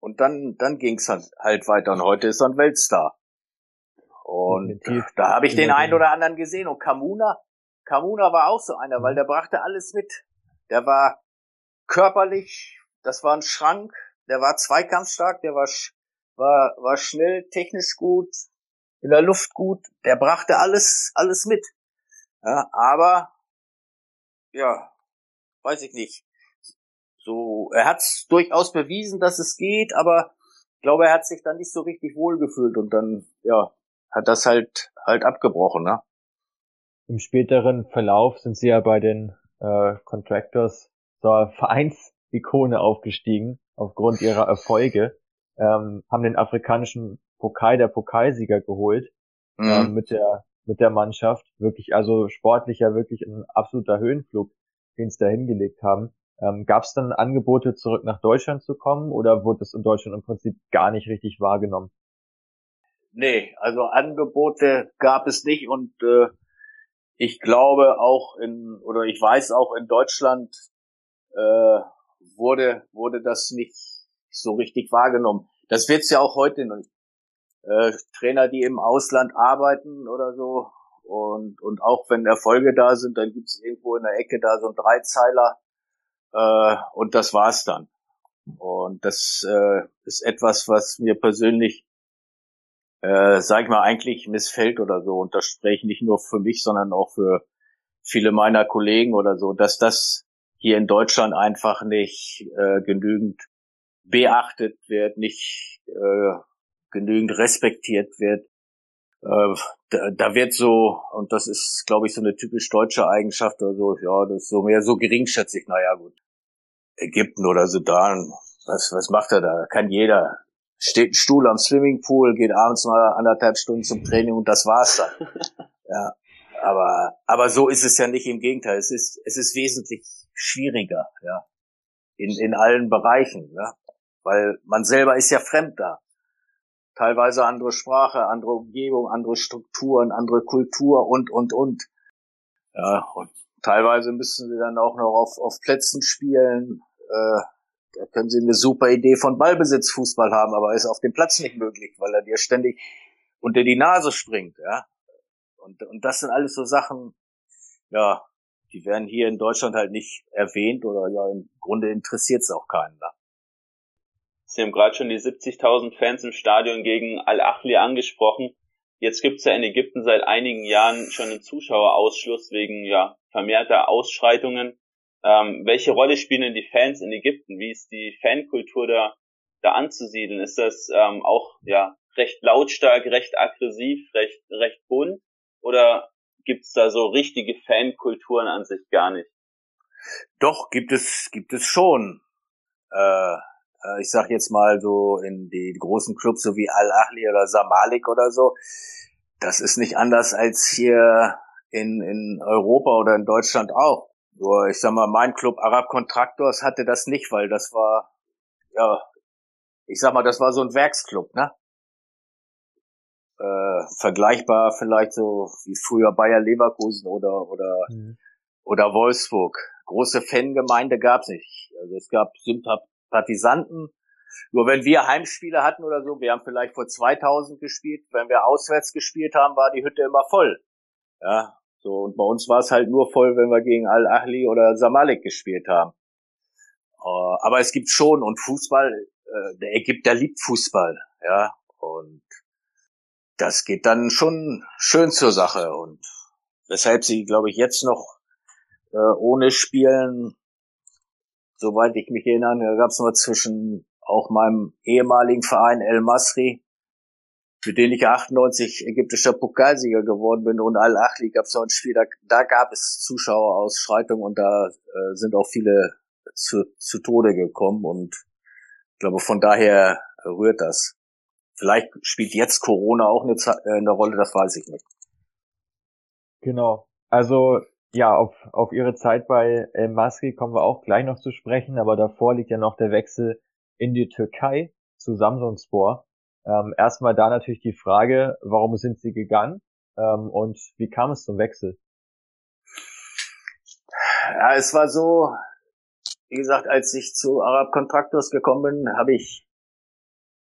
Und dann, dann ging's halt, halt weiter und heute ist er ein Weltstar. Und da habe ich den einen oder anderen gesehen. Und Kamuna, Kamuna war auch so einer, weil der brachte alles mit. Der war körperlich, das war ein Schrank, der war zweikampfstark, der war, war, war schnell, technisch gut, in der Luft gut, der brachte alles, alles mit. Ja, aber, ja, weiß ich nicht. So, er hat durchaus bewiesen, dass es geht, aber ich glaube, er hat sich dann nicht so richtig wohlgefühlt und dann, ja, hat das halt, halt abgebrochen, ne? Im späteren Verlauf sind sie ja bei den äh, Contractors zur Vereinsikone aufgestiegen aufgrund ihrer Erfolge. Ähm, haben den afrikanischen Pokal der Pokalsieger geholt mhm. ähm, mit der mit der Mannschaft. Wirklich, also sportlich ja wirklich ein absoluter Höhenflug, den sie da hingelegt haben. Ähm, Gab es dann Angebote, zurück nach Deutschland zu kommen oder wurde das in Deutschland im Prinzip gar nicht richtig wahrgenommen? Nee, also Angebote gab es nicht und äh, ich glaube auch in, oder ich weiß auch in Deutschland äh, wurde, wurde das nicht so richtig wahrgenommen. Das wird's ja auch heute noch. Äh, Trainer, die im Ausland arbeiten oder so und, und auch wenn Erfolge da sind, dann gibt's irgendwo in der Ecke da so ein Dreizeiler äh, und das war's dann. Und das äh, ist etwas, was mir persönlich, äh, sag ich mal, eigentlich missfällt oder so. Und das spreche ich nicht nur für mich, sondern auch für viele meiner Kollegen oder so, dass das hier in Deutschland einfach nicht äh, genügend beachtet wird, nicht äh, genügend respektiert wird. Äh, da, da wird so, und das ist, glaube ich, so eine typisch deutsche Eigenschaft oder so, ja, das ist so mehr so geringschätzig, naja gut. Ägypten oder Sudan, was, was macht er da? Kann jeder. Steht ein Stuhl am Swimmingpool, geht abends mal anderthalb Stunden zum Training und das war's dann. ja. Aber, aber so ist es ja nicht im Gegenteil. Es ist, es ist wesentlich schwieriger, ja. In, in allen Bereichen, ja. Weil man selber ist ja fremd da teilweise andere Sprache, andere Umgebung, andere Strukturen, andere Kultur und, und, und. Ja, und teilweise müssen sie dann auch noch auf, auf Plätzen spielen. Äh, da können sie eine super Idee von Ballbesitzfußball haben, aber ist auf dem Platz nicht möglich, weil er dir ständig unter die Nase springt, ja. Und, und das sind alles so Sachen, ja, die werden hier in Deutschland halt nicht erwähnt oder ja, im Grunde interessiert es auch keinen. Ne? Sie haben gerade schon die 70.000 Fans im Stadion gegen Al-Achli angesprochen. Jetzt gibt es ja in Ägypten seit einigen Jahren schon einen Zuschauerausschluss wegen ja, vermehrter Ausschreitungen. Ähm, welche Rolle spielen denn die Fans in Ägypten? Wie ist die Fankultur da, da anzusiedeln? Ist das ähm, auch ja recht lautstark, recht aggressiv, recht, recht bunt? Oder gibt's da so richtige Fankulturen an sich gar nicht? Doch, gibt es, gibt es schon. Äh, äh, ich sag jetzt mal so in die großen Clubs so wie Al-Ahli oder Samalik oder so, das ist nicht anders als hier in, in Europa oder in Deutschland auch. Nur ich sag mal, mein Club Arab Contractors hatte das nicht, weil das war, ja, ich sag mal, das war so ein Werksclub, ne? Äh, vergleichbar vielleicht so wie früher Bayer Leverkusen oder oder mhm. oder Wolfsburg. Große Fangemeinde gab's nicht. Also es gab Sympath Partisanten. Nur wenn wir Heimspiele hatten oder so, wir haben vielleicht vor 2000 gespielt, wenn wir auswärts gespielt haben, war die Hütte immer voll. Ja, so und bei uns war es halt nur voll, wenn wir gegen Al-Ahli oder Samalik gespielt haben. Uh, aber es gibt schon und Fußball, äh, der Ägypter liebt Fußball, ja, und das geht dann schon schön zur Sache und weshalb sie, glaube ich, jetzt noch äh, ohne Spielen soweit ich mich erinnere, da gab es nur zwischen auch meinem ehemaligen Verein El Masri, für den ich 98 ägyptischer Pokalsieger geworden bin und Al-Achli gab es noch ein Spiel, da, da gab es Zuschauerausschreitungen und da äh, sind auch viele zu, zu Tode gekommen und ich glaube, von daher rührt das. Vielleicht spielt jetzt Corona auch eine, äh, eine Rolle, das weiß ich nicht. Genau. Also ja, auf, auf ihre Zeit bei El Masri kommen wir auch gleich noch zu sprechen, aber davor liegt ja noch der Wechsel in die Türkei zu Samsunspor. Ähm, erstmal da natürlich die Frage, warum sind sie gegangen ähm, und wie kam es zum Wechsel? Ja, es war so, wie gesagt, als ich zu Arab Contractors gekommen bin, habe ich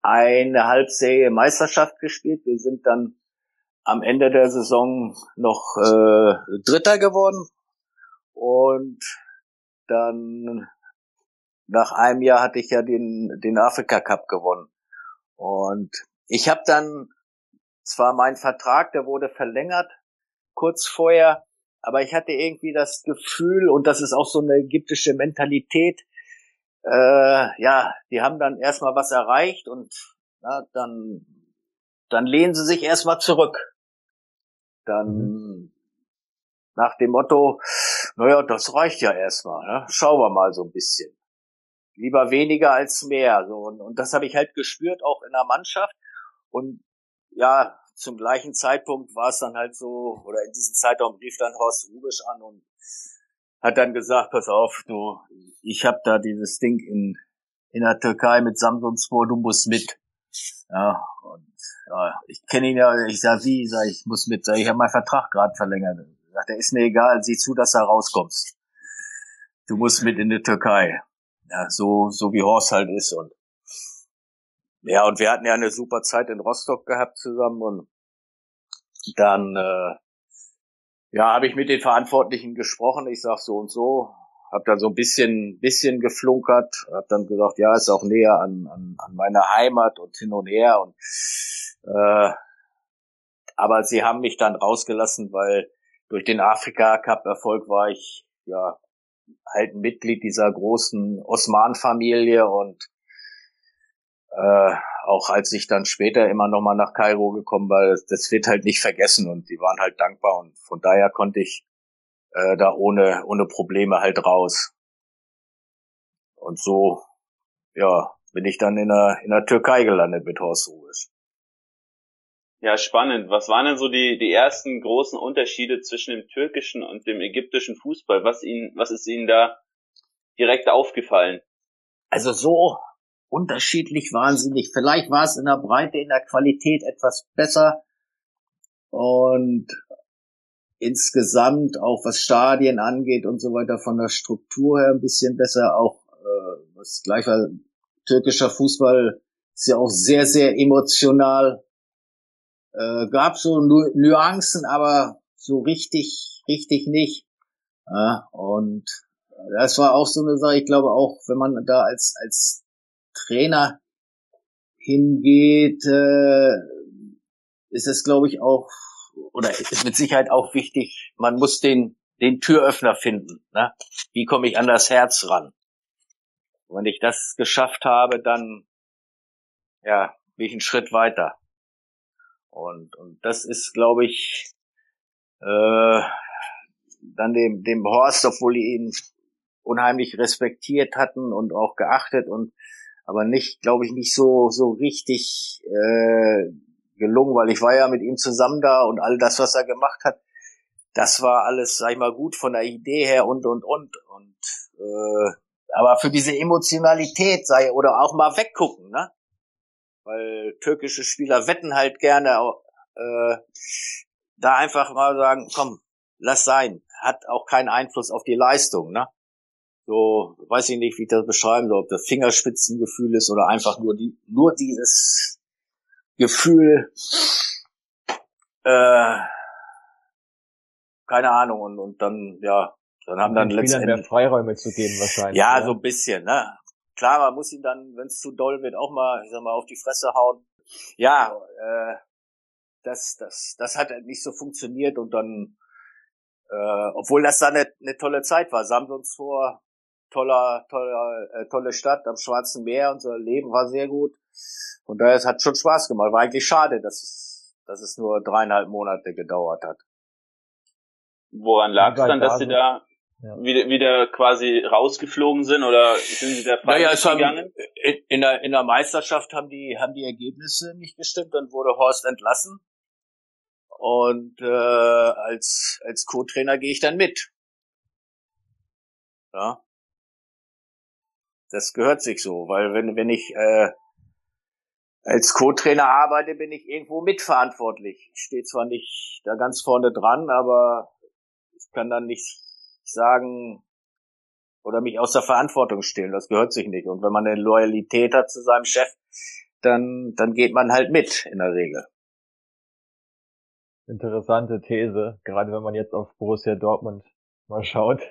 eine Halbserie Meisterschaft gespielt. Wir sind dann am Ende der Saison noch äh, Dritter geworden und dann nach einem Jahr hatte ich ja den den Afrika Cup gewonnen und ich habe dann zwar mein Vertrag, der wurde verlängert kurz vorher, aber ich hatte irgendwie das Gefühl und das ist auch so eine ägyptische Mentalität. Äh, ja, die haben dann erstmal was erreicht und na, dann dann lehnen sie sich erstmal zurück dann mhm. nach dem Motto, naja, das reicht ja erstmal, ne? schauen wir mal so ein bisschen. lieber weniger als mehr. So und, und das habe ich halt gespürt auch in der Mannschaft und ja zum gleichen Zeitpunkt war es dann halt so oder in diesem Zeitraum rief dann Horst Rubisch an und hat dann gesagt, pass auf, du, ich habe da dieses Ding in in der Türkei mit Samsunspor, du musst mit. Ja, und ich kenne ihn ja, ich sag wie, sag ich muss mit, sag ich habe meinen Vertrag gerade verlängert. Sagt er, ist mir egal, sieh zu, dass du rauskommst. Du musst mit in die Türkei. Ja, so, so wie Horst halt ist und ja, und wir hatten ja eine super Zeit in Rostock gehabt zusammen und dann äh, ja, habe ich mit den Verantwortlichen gesprochen. Ich sag so und so, habe dann so ein bisschen, bisschen geflunkert, habe dann gesagt, ja, ist auch näher an, an, an meiner Heimat und hin und her und äh, aber sie haben mich dann rausgelassen, weil durch den Afrika Cup Erfolg war ich ja halt ein Mitglied dieser großen Osman-Familie und äh, auch als ich dann später immer noch mal nach Kairo gekommen war, das, das wird halt nicht vergessen und die waren halt dankbar und von daher konnte ich äh, da ohne, ohne Probleme halt raus. Und so, ja, bin ich dann in der, in der Türkei gelandet mit Horst Rubisch. Ja, spannend. Was waren denn so die, die ersten großen Unterschiede zwischen dem türkischen und dem ägyptischen Fußball? Was Ihnen, was ist Ihnen da direkt aufgefallen? Also so unterschiedlich wahnsinnig. Vielleicht war es in der Breite, in der Qualität etwas besser. Und insgesamt auch was Stadien angeht und so weiter von der Struktur her ein bisschen besser. Auch äh, was gleich war, türkischer Fußball ist ja auch sehr, sehr emotional. Äh, gab so nu Nuancen, aber so richtig, richtig nicht. Ja, und das war auch so eine Sache, ich glaube auch, wenn man da als, als Trainer hingeht, äh, ist es, glaube ich, auch oder ist mit Sicherheit auch wichtig, man muss den, den Türöffner finden. Ne? Wie komme ich an das Herz ran? Und wenn ich das geschafft habe, dann ja, bin ich einen Schritt weiter. Und, und das ist, glaube ich, äh, dann dem, dem Horst, obwohl die ihn unheimlich respektiert hatten und auch geachtet und aber nicht, glaube ich, nicht so so richtig äh, gelungen, weil ich war ja mit ihm zusammen da und all das, was er gemacht hat, das war alles, sag ich mal, gut von der Idee her und und und und äh, aber für diese Emotionalität sei oder auch mal weggucken, ne? Weil türkische Spieler wetten halt gerne äh, da einfach mal sagen, komm, lass sein, hat auch keinen Einfluss auf die Leistung, ne? So, weiß ich nicht, wie ich das beschreiben soll, ob das Fingerspitzengefühl ist oder einfach nur die, nur dieses Gefühl, äh, keine Ahnung, und, und dann, ja, dann haben dann letztendlich mehr Freiräume zu geben wahrscheinlich. Ja, ja, so ein bisschen, ne? Klar, man muss ihn dann, wenn es zu doll wird, auch mal, ich sag mal, auf die Fresse hauen. Ja, äh, das, das, das hat halt nicht so funktioniert und dann, äh, obwohl das dann eine, eine tolle Zeit war. vor toller, toller, äh, tolle Stadt am Schwarzen Meer, unser Leben war sehr gut. Von daher, es hat schon Spaß gemacht. War eigentlich schade, dass es, dass es nur dreieinhalb Monate gedauert hat. Woran lag es dann, dass Sie da ja. wieder, wieder quasi rausgeflogen sind oder sind Sie da naja, es gegangen? Haben, in, in, der, in der Meisterschaft haben die, haben die Ergebnisse nicht gestimmt, dann wurde Horst entlassen. Und äh, als, als Co-Trainer gehe ich dann mit. Ja. Das gehört sich so, weil wenn, wenn ich äh, als Co-Trainer arbeite, bin ich irgendwo mitverantwortlich. Ich stehe zwar nicht da ganz vorne dran, aber ich kann dann nicht sagen oder mich aus der Verantwortung stellen. Das gehört sich nicht. Und wenn man eine Loyalität hat zu seinem Chef, dann, dann geht man halt mit in der Regel. Interessante These, gerade wenn man jetzt auf Borussia Dortmund mal schaut,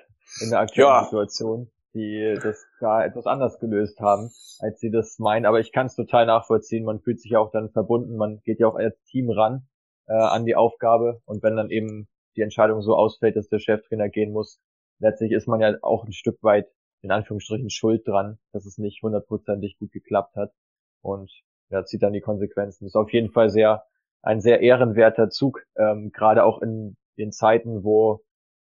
in der aktuellen ja. Situation die das da etwas anders gelöst haben, als sie das meinen. Aber ich kann es total nachvollziehen. Man fühlt sich ja auch dann verbunden. Man geht ja auch als Team ran äh, an die Aufgabe. Und wenn dann eben die Entscheidung so ausfällt, dass der Cheftrainer gehen muss, letztlich ist man ja auch ein Stück weit in Anführungsstrichen schuld dran, dass es nicht hundertprozentig gut geklappt hat. Und ja, zieht dann die Konsequenzen. Das ist auf jeden Fall sehr ein sehr ehrenwerter Zug, ähm, gerade auch in den Zeiten, wo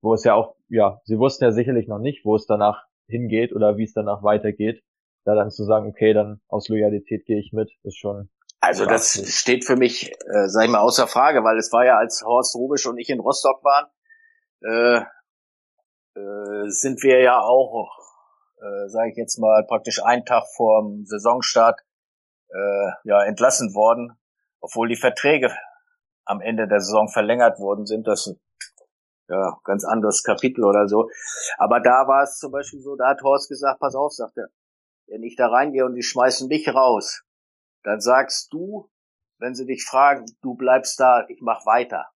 wo es ja auch, ja, sie wussten ja sicherlich noch nicht, wo es danach hingeht oder wie es danach weitergeht. da dann zu sagen, okay, dann aus Loyalität gehe ich mit, ist schon. Also das steht für mich, äh, sag ich mal, außer Frage, weil es war ja, als Horst Rubisch und ich in Rostock waren, äh, äh, sind wir ja auch, äh, sage ich jetzt mal, praktisch einen Tag vorm Saisonstart äh, ja entlassen worden, obwohl die Verträge am Ende der Saison verlängert worden sind. Das ja ganz anderes Kapitel oder so. Aber da war es zum Beispiel so, da hat Horst gesagt, pass auf, sagt er, wenn ich da reingehe und die schmeißen mich raus, dann sagst du, wenn sie dich fragen, du bleibst da, ich mach weiter.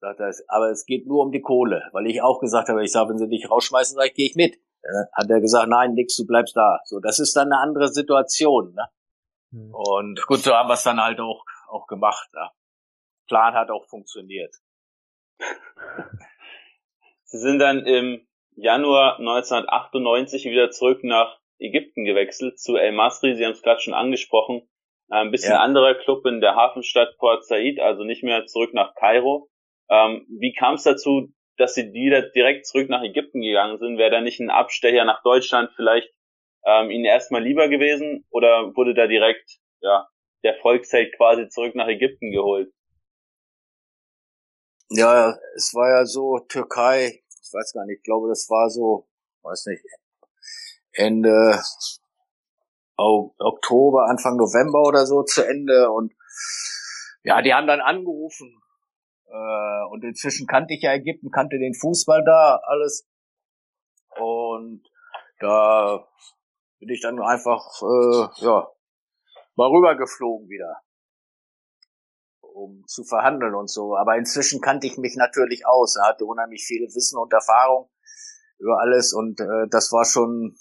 Sagt er, aber es geht nur um die Kohle, weil ich auch gesagt habe, ich sage, wenn sie dich rausschmeißen, sag ich, gehe ich mit. Dann hat er gesagt, nein, nix, du bleibst da. So, das ist dann eine andere Situation. Ne? Hm. Und gut, so haben wir es dann halt auch, auch gemacht. Ne? Plan hat auch funktioniert. Sie sind dann im Januar 1998 wieder zurück nach Ägypten gewechselt zu El Masri. Sie haben es gerade schon angesprochen. Ein bisschen ja. anderer Club in der Hafenstadt Port Said, also nicht mehr zurück nach Kairo. Ähm, wie kam es dazu, dass Sie direkt zurück nach Ägypten gegangen sind? Wäre da nicht ein Abstecher nach Deutschland vielleicht ähm, Ihnen erstmal lieber gewesen oder wurde da direkt ja der Volksheld quasi zurück nach Ägypten geholt? Ja, es war ja so Türkei, ich weiß gar nicht, ich glaube, das war so, weiß nicht, Ende Oktober, Anfang November oder so zu Ende und ja, die haben dann angerufen äh, und inzwischen kannte ich ja Ägypten, kannte den Fußball da, alles und da bin ich dann einfach äh, ja mal rübergeflogen wieder um zu verhandeln und so. Aber inzwischen kannte ich mich natürlich aus. Er hatte unheimlich viel Wissen und Erfahrung über alles und äh, das war schon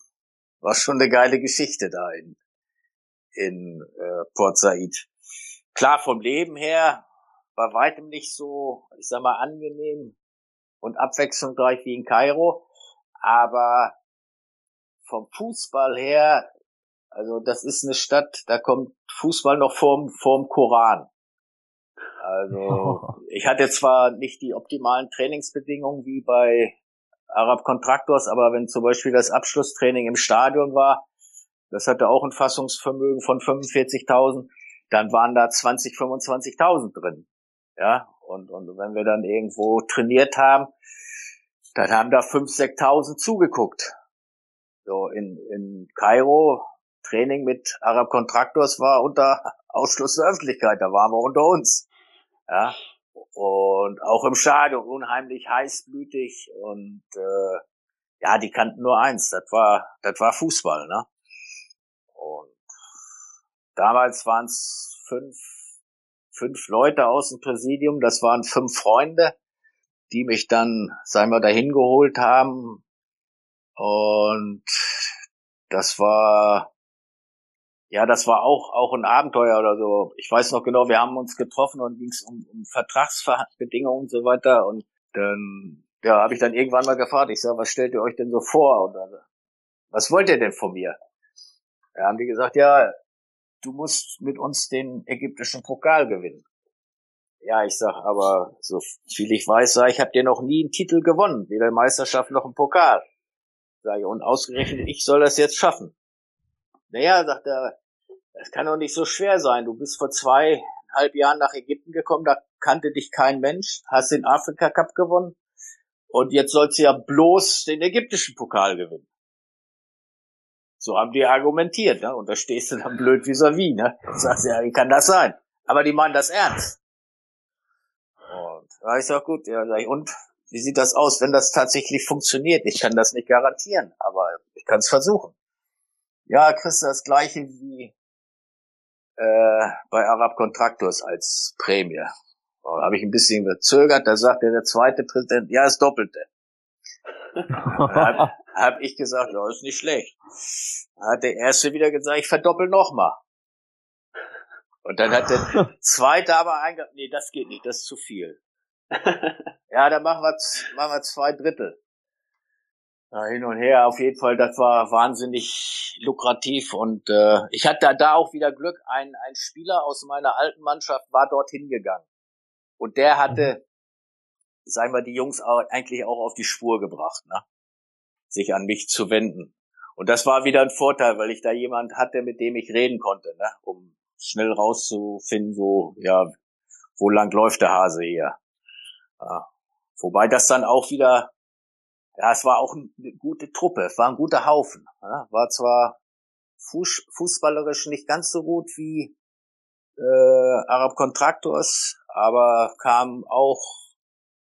war schon eine geile Geschichte da in in äh, Port Said. Klar vom Leben her war weitem nicht so, ich sag mal angenehm und abwechslungsreich wie in Kairo, aber vom Fußball her, also das ist eine Stadt, da kommt Fußball noch vorm vorm Koran. Also ich hatte zwar nicht die optimalen Trainingsbedingungen wie bei Arab Contractors, aber wenn zum Beispiel das Abschlusstraining im Stadion war, das hatte auch ein Fassungsvermögen von 45.000, dann waren da 20, 25.000 drin. Ja, und, und wenn wir dann irgendwo trainiert haben, dann haben da 5.000, 6.000 zugeguckt. So in, in Kairo, Training mit Arab Contractors war unter Ausschluss der Öffentlichkeit, da waren wir unter uns. Ja. Und auch im Stadion unheimlich heißblütig und äh, ja, die kannten nur eins, das war, das war Fußball, ne? Und damals waren es fünf, fünf Leute aus dem Präsidium, das waren fünf Freunde, die mich dann, sagen wir, dahin geholt haben. Und das war ja, das war auch auch ein Abenteuer oder so. Ich weiß noch genau, wir haben uns getroffen und ging es um, um Vertragsbedingungen und so weiter. Und dann ja, habe ich dann irgendwann mal gefragt, ich sag, was stellt ihr euch denn so vor? Oder was wollt ihr denn von mir? Da haben die gesagt, ja, du musst mit uns den ägyptischen Pokal gewinnen. Ja, ich sag, aber so viel ich weiß, sag ich, habt ihr noch nie einen Titel gewonnen, weder Meisterschaft noch einen Pokal. Sag ich, und ausgerechnet ich soll das jetzt schaffen. Naja, sagt er, das kann doch nicht so schwer sein. Du bist vor zweieinhalb Jahren nach Ägypten gekommen, da kannte dich kein Mensch, hast den Afrika Cup gewonnen und jetzt sollst du ja bloß den ägyptischen Pokal gewinnen. So haben die argumentiert, ne? Und da stehst du dann blöd vis-à-vis, ne? Und sagst ja, wie kann das sein? Aber die meinen das ernst. Und da ich sag, gut, ja, sag ich, und wie sieht das aus, wenn das tatsächlich funktioniert? Ich kann das nicht garantieren, aber ich kann es versuchen ja, kriegst du das gleiche wie äh, bei Arab Contractors als Prämie. Da habe ich ein bisschen gezögert, da sagte der zweite Präsident, ja, das Doppelte. Hab, hab ich gesagt, ja, ist nicht schlecht. Hat der erste wieder gesagt, ich verdoppel nochmal. Und dann hat der zweite aber eingegangen, nee, das geht nicht, das ist zu viel. ja, dann machen wir, machen wir zwei Drittel ja, hin und her. Auf jeden Fall, das war wahnsinnig lukrativ und äh, ich hatte da auch wieder Glück. Ein, ein Spieler aus meiner alten Mannschaft war dorthin gegangen und der hatte, sagen wir, die Jungs eigentlich auch auf die Spur gebracht, ne? sich an mich zu wenden. Und das war wieder ein Vorteil, weil ich da jemand hatte, mit dem ich reden konnte, ne? um schnell rauszufinden, so, ja, wo lang läuft der Hase hier. Ja. Wobei das dann auch wieder, ja, es war auch eine gute Truppe, es war ein guter Haufen. Ja? War zwar Fuß, fußballerisch nicht ganz so gut wie äh, Arab Contractors, aber kam auch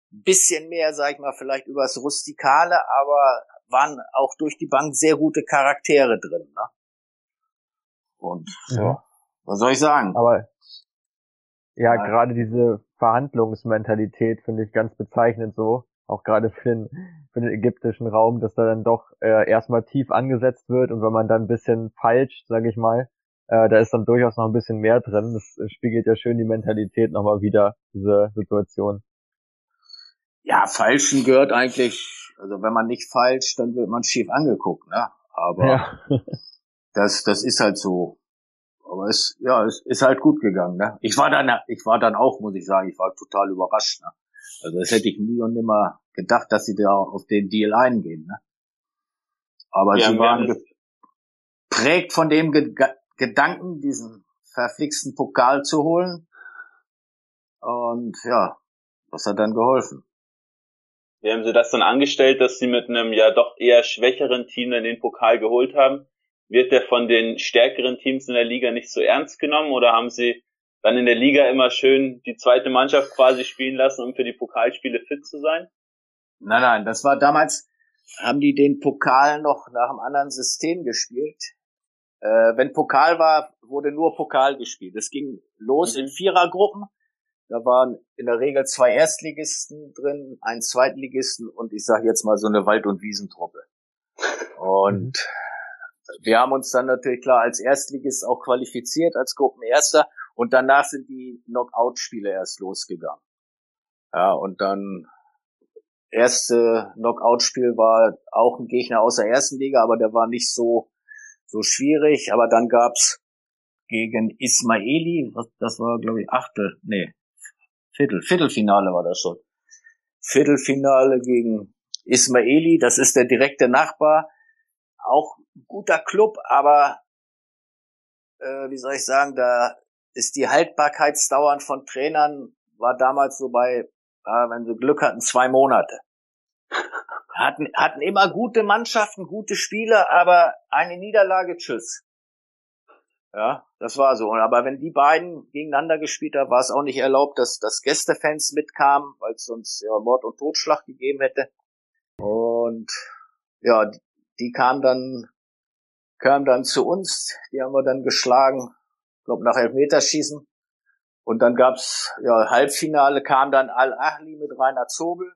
bisschen mehr, sag ich mal, vielleicht übers Rustikale, aber waren auch durch die Bank sehr gute Charaktere drin. Ne? Und ja. ja, was soll ich sagen? Aber ja, ja. gerade diese Verhandlungsmentalität finde ich ganz bezeichnend so, auch gerade für den, für den ägyptischen Raum, dass da dann doch äh, erstmal tief angesetzt wird und wenn man dann ein bisschen falsch, sage ich mal, äh, da ist dann durchaus noch ein bisschen mehr drin. Das spiegelt ja schön die Mentalität nochmal wieder, diese Situation. Ja, Falschen gehört eigentlich, also wenn man nicht falsch, dann wird man schief angeguckt, ne? Aber ja. das, das ist halt so. Aber es, ja, es ist halt gut gegangen, ne? Ich war dann, ich war dann auch, muss ich sagen, ich war total überrascht, ne? Also das hätte ich nie und nimmer gedacht, dass sie da auf den Deal eingehen, ne? Aber ja, sie waren geprägt von dem Ge Gedanken, diesen verflixten Pokal zu holen. Und ja, was hat dann geholfen? Wie haben sie das dann angestellt, dass sie mit einem ja doch eher schwächeren Team dann den Pokal geholt haben? Wird der von den stärkeren Teams in der Liga nicht so ernst genommen oder haben sie dann in der Liga immer schön die zweite Mannschaft quasi spielen lassen, um für die Pokalspiele fit zu sein? Nein, nein, das war damals, haben die den Pokal noch nach einem anderen System gespielt. Äh, wenn Pokal war, wurde nur Pokal gespielt. Es ging los mhm. in Vierergruppen. Da waren in der Regel zwei Erstligisten drin, ein Zweitligisten und ich sage jetzt mal so eine Wald- und Wiesentruppe. Und mhm. wir haben uns dann natürlich klar als Erstligist auch qualifiziert, als Gruppenerster. Und danach sind die Knockout-Spiele erst losgegangen. Ja, und dann erste Knockout-Spiel war auch ein Gegner aus der ersten Liga, aber der war nicht so so schwierig, aber dann gab's gegen Ismaili, das war glaube ich Achtel, nee, Viertel, Viertelfinale war das schon. Viertelfinale gegen Ismaili, das ist der direkte Nachbar, auch guter Club, aber äh, wie soll ich sagen, da ist die Haltbarkeitsdauer von Trainern war damals so bei, äh, wenn sie Glück hatten, zwei Monate hatten, hatten immer gute Mannschaften, gute Spieler, aber eine Niederlage, tschüss. Ja, das war so. Aber wenn die beiden gegeneinander gespielt haben, war es auch nicht erlaubt, dass, dass Gästefans mitkamen, weil es sonst ja, Mord und Totschlag gegeben hätte. Und ja, die, die kamen dann, kamen dann zu uns, die haben wir dann geschlagen, glaube nach Elfmeterschießen. Und dann gab's ja Halbfinale, kam dann Al-Ahli mit Rainer Zobel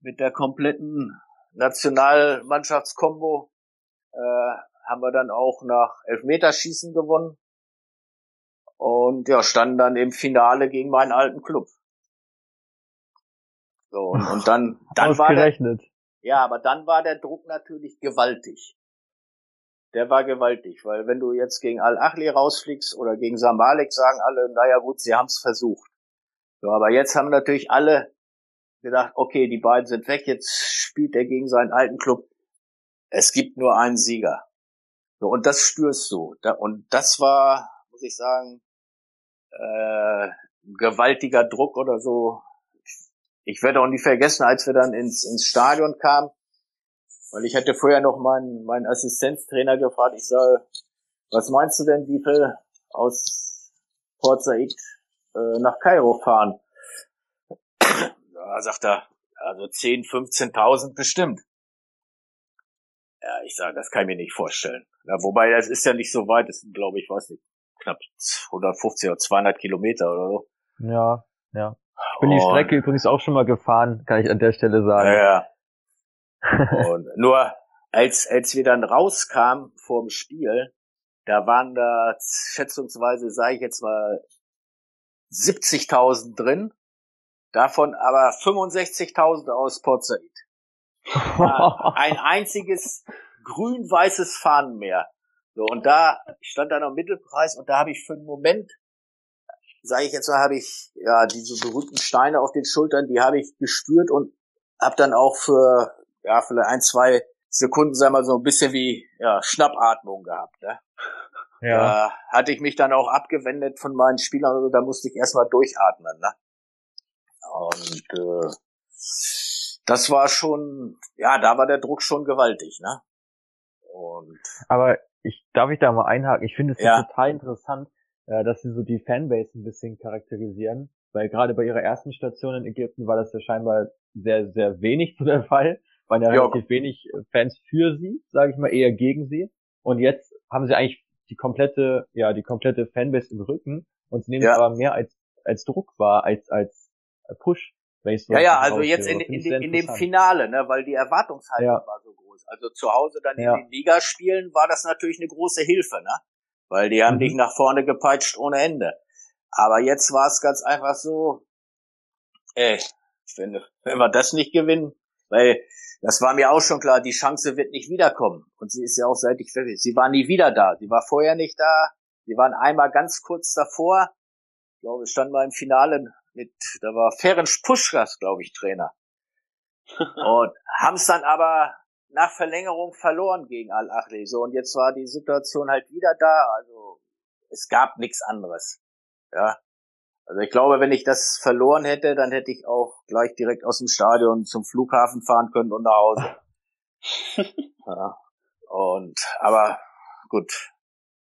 mit der kompletten Nationalmannschaftskombo äh, haben wir dann auch nach Elfmeterschießen gewonnen und ja standen dann im Finale gegen meinen alten Club. So und, und dann dann war der, ja, aber dann war der Druck natürlich gewaltig. Der war gewaltig, weil wenn du jetzt gegen Al-Achli rausfliegst oder gegen Samalek, sagen alle, naja gut, sie haben es versucht. So, aber jetzt haben natürlich alle gedacht, okay, die beiden sind weg, jetzt spielt er gegen seinen alten Club. Es gibt nur einen Sieger. So, und das spürst du. und das war, muss ich sagen, äh, gewaltiger Druck oder so. Ich werde auch nie vergessen, als wir dann ins, ins Stadion kamen, weil ich hatte vorher noch meinen, meinen Assistenztrainer gefragt, ich sage, was meinst du denn, wie viel aus Port Said äh, nach Kairo fahren? Ja, sagt er, also 10, 15.000 bestimmt. Ja, ich sage, das kann ich mir nicht vorstellen. Ja, wobei, das ist ja nicht so weit, das sind, glaube ich, weiß nicht, knapp 150 oder 200 Kilometer oder so. Ja, ja. Ich bin Und, die Strecke übrigens auch schon mal gefahren, kann ich an der Stelle sagen. Ja. Und nur als, als wir dann rauskamen vorm Spiel, da waren da schätzungsweise, sage ich jetzt mal, 70.000 drin Davon aber 65.000 aus Port Said. Ein einziges grün-weißes Fahnenmeer. So, und da stand dann am Mittelpreis und da habe ich für einen Moment, sage ich jetzt mal, habe ich ja diese berühmten Steine auf den Schultern, die habe ich gespürt und habe dann auch für ja vielleicht ein, zwei Sekunden, sagen wir so ein bisschen wie ja, Schnappatmung gehabt. Ne? Ja. Da hatte ich mich dann auch abgewendet von meinen Spielern, also da musste ich erstmal durchatmen. Ne? Und äh, das war schon, ja, da war der Druck schon gewaltig, ne? Und Aber ich darf ich da mal einhaken. Ich finde es ja. total interessant, äh, dass sie so die Fanbase ein bisschen charakterisieren, weil gerade bei ihrer ersten Station in Ägypten war das ja scheinbar sehr, sehr wenig zu der Fall. Waren ja, relativ wenig Fans für sie, sage ich mal, eher gegen sie. Und jetzt haben sie eigentlich die komplette, ja, die komplette Fanbase im Rücken und sie nehmen ja. aber mehr als, als Druck wahr, als, als Push. So ja, ja, also jetzt in, in, in, in dem Finale, ne, weil die Erwartungshaltung ja. war so groß. Also zu Hause dann ja. in den Ligaspielen war das natürlich eine große Hilfe, ne? Weil die haben mhm. dich nach vorne gepeitscht ohne Ende. Aber jetzt war es ganz einfach so, ey, wenn, wenn wir das nicht gewinnen, weil das war mir auch schon klar, die Chance wird nicht wiederkommen. Und sie ist ja auch seit ich fertig. Sie war nie wieder da. Sie war vorher nicht da. Sie waren einmal ganz kurz davor. Ich glaube, es stand mal im Finale mit, da war Ferenc Puschkas, glaube ich, Trainer. Und haben es dann aber nach Verlängerung verloren gegen Al-Achli. So, und jetzt war die Situation halt wieder da. Also es gab nichts anderes. Ja. Also ich glaube, wenn ich das verloren hätte, dann hätte ich auch gleich direkt aus dem Stadion zum Flughafen fahren können und nach Hause. ja. Und aber gut,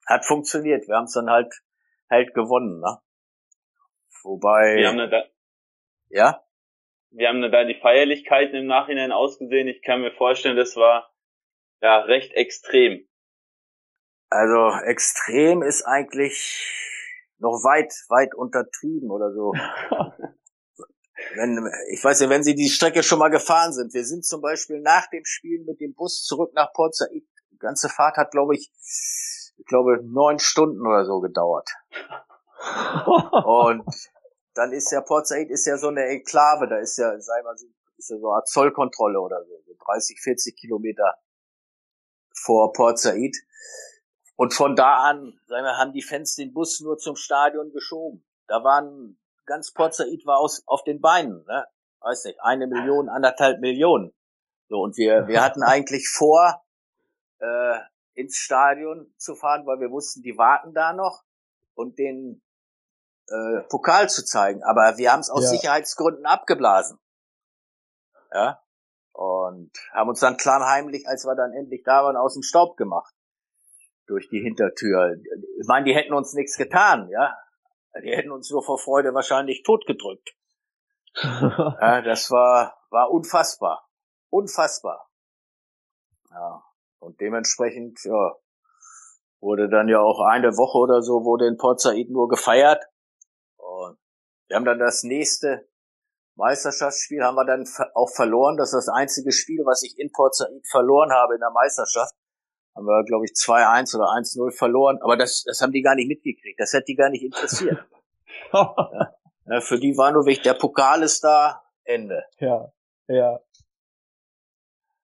hat funktioniert. Wir haben es dann halt halt gewonnen, ne? Wobei. Wir haben da, ja? Wir haben da die Feierlichkeiten im Nachhinein ausgesehen. Ich kann mir vorstellen, das war ja recht extrem. Also extrem ist eigentlich noch weit, weit untertrieben oder so. wenn, ich weiß ja, wenn Sie die Strecke schon mal gefahren sind. Wir sind zum Beispiel nach dem Spiel mit dem Bus zurück nach Port Said. Die ganze Fahrt hat, glaube ich, ich glaube, neun Stunden oder so gedauert. Und dann ist ja Port Said ist ja so eine Enklave, da ist ja, sei mal, ist ja so eine Art Zollkontrolle oder so, so 30, 40 Kilometer vor Port Said. Und von da an, sagen wir, haben die Fans den Bus nur zum Stadion geschoben. Da waren, ganz Port Said war aus, auf den Beinen, ne? Weiß nicht, eine Million, anderthalb Millionen. So, und wir, wir hatten eigentlich vor, äh, ins Stadion zu fahren, weil wir wussten, die warten da noch und den äh, Pokal zu zeigen. Aber wir haben es aus ja. Sicherheitsgründen abgeblasen. Ja. Und haben uns dann klammheimlich, als wir dann endlich da waren, aus dem Staub gemacht. Durch die Hintertür. Ich meine, die hätten uns nichts getan, ja. Die hätten uns nur vor Freude wahrscheinlich totgedrückt. ja, das war, war unfassbar. Unfassbar. Ja. Und dementsprechend, ja, wurde dann ja auch eine Woche oder so, wurde in Port Said nur gefeiert. Wir haben dann das nächste Meisterschaftsspiel haben wir dann auch verloren. Das ist das einzige Spiel, was ich in Port Said verloren habe in der Meisterschaft. Haben wir, glaube ich, 2-1 oder 1-0 verloren. Aber das, das haben die gar nicht mitgekriegt. Das hat die gar nicht interessiert. ja. Für die war nur wichtig, der Pokal ist da, Ende. Ja, ja.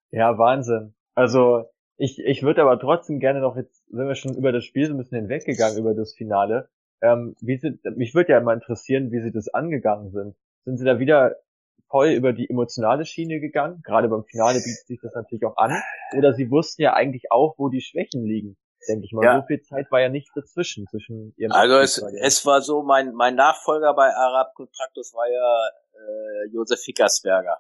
Ja, Wahnsinn. Also, ich, ich würde aber trotzdem gerne noch, jetzt sind wir schon über das Spiel so ein bisschen hinweggegangen, über das Finale. Ähm, wie sie, mich würde ja immer interessieren, wie sie das angegangen sind. Sind sie da wieder voll über die emotionale Schiene gegangen? Gerade beim Finale bietet sich das natürlich auch an. Oder sie wussten ja eigentlich auch, wo die Schwächen liegen. Denke ich mal, ja. so viel Zeit war ja nicht dazwischen, zwischen ihrem Also es, es war so, mein, mein Nachfolger bei Arab Contractus war ja äh, Josef Fickersberger.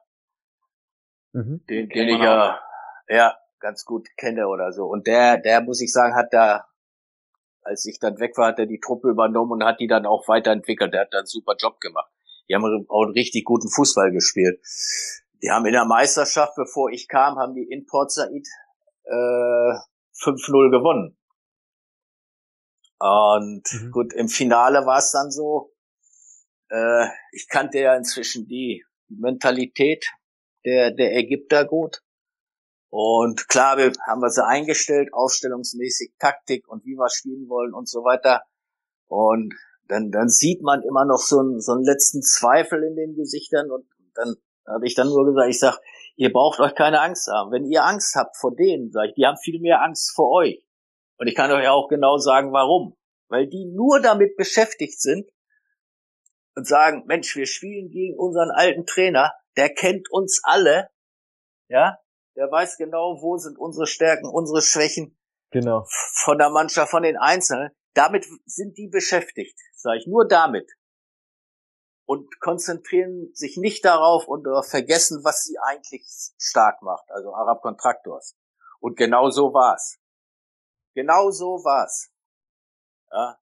Mhm. Den, den ich ja, ja ganz gut kenne oder so. Und der, der muss ich sagen, hat da als ich dann weg war, hat er die Truppe übernommen und hat die dann auch weiterentwickelt. Der hat dann einen super Job gemacht. Die haben auch einen richtig guten Fußball gespielt. Die haben in der Meisterschaft, bevor ich kam, haben die in Port Said äh, 5-0 gewonnen. Und mhm. gut, im Finale war es dann so, äh, ich kannte ja inzwischen die Mentalität der, der Ägypter gut. Und klar, wir haben wir sie eingestellt, aufstellungsmäßig, Taktik und wie wir spielen wollen und so weiter. Und dann, dann sieht man immer noch so einen, so einen letzten Zweifel in den Gesichtern und dann habe ich dann nur gesagt, ich sag, ihr braucht euch keine Angst haben. Wenn ihr Angst habt vor denen, sag ich, die haben viel mehr Angst vor euch. Und ich kann euch auch genau sagen, warum. Weil die nur damit beschäftigt sind und sagen, Mensch, wir spielen gegen unseren alten Trainer, der kennt uns alle, ja, der weiß genau, wo sind unsere Stärken, unsere Schwächen. Genau. Von der Mannschaft, von den Einzelnen. Damit sind die beschäftigt, sage ich, nur damit. Und konzentrieren sich nicht darauf und vergessen, was sie eigentlich stark macht, also Arab Contractors. Und genau so war's. Genau so war's. Ja.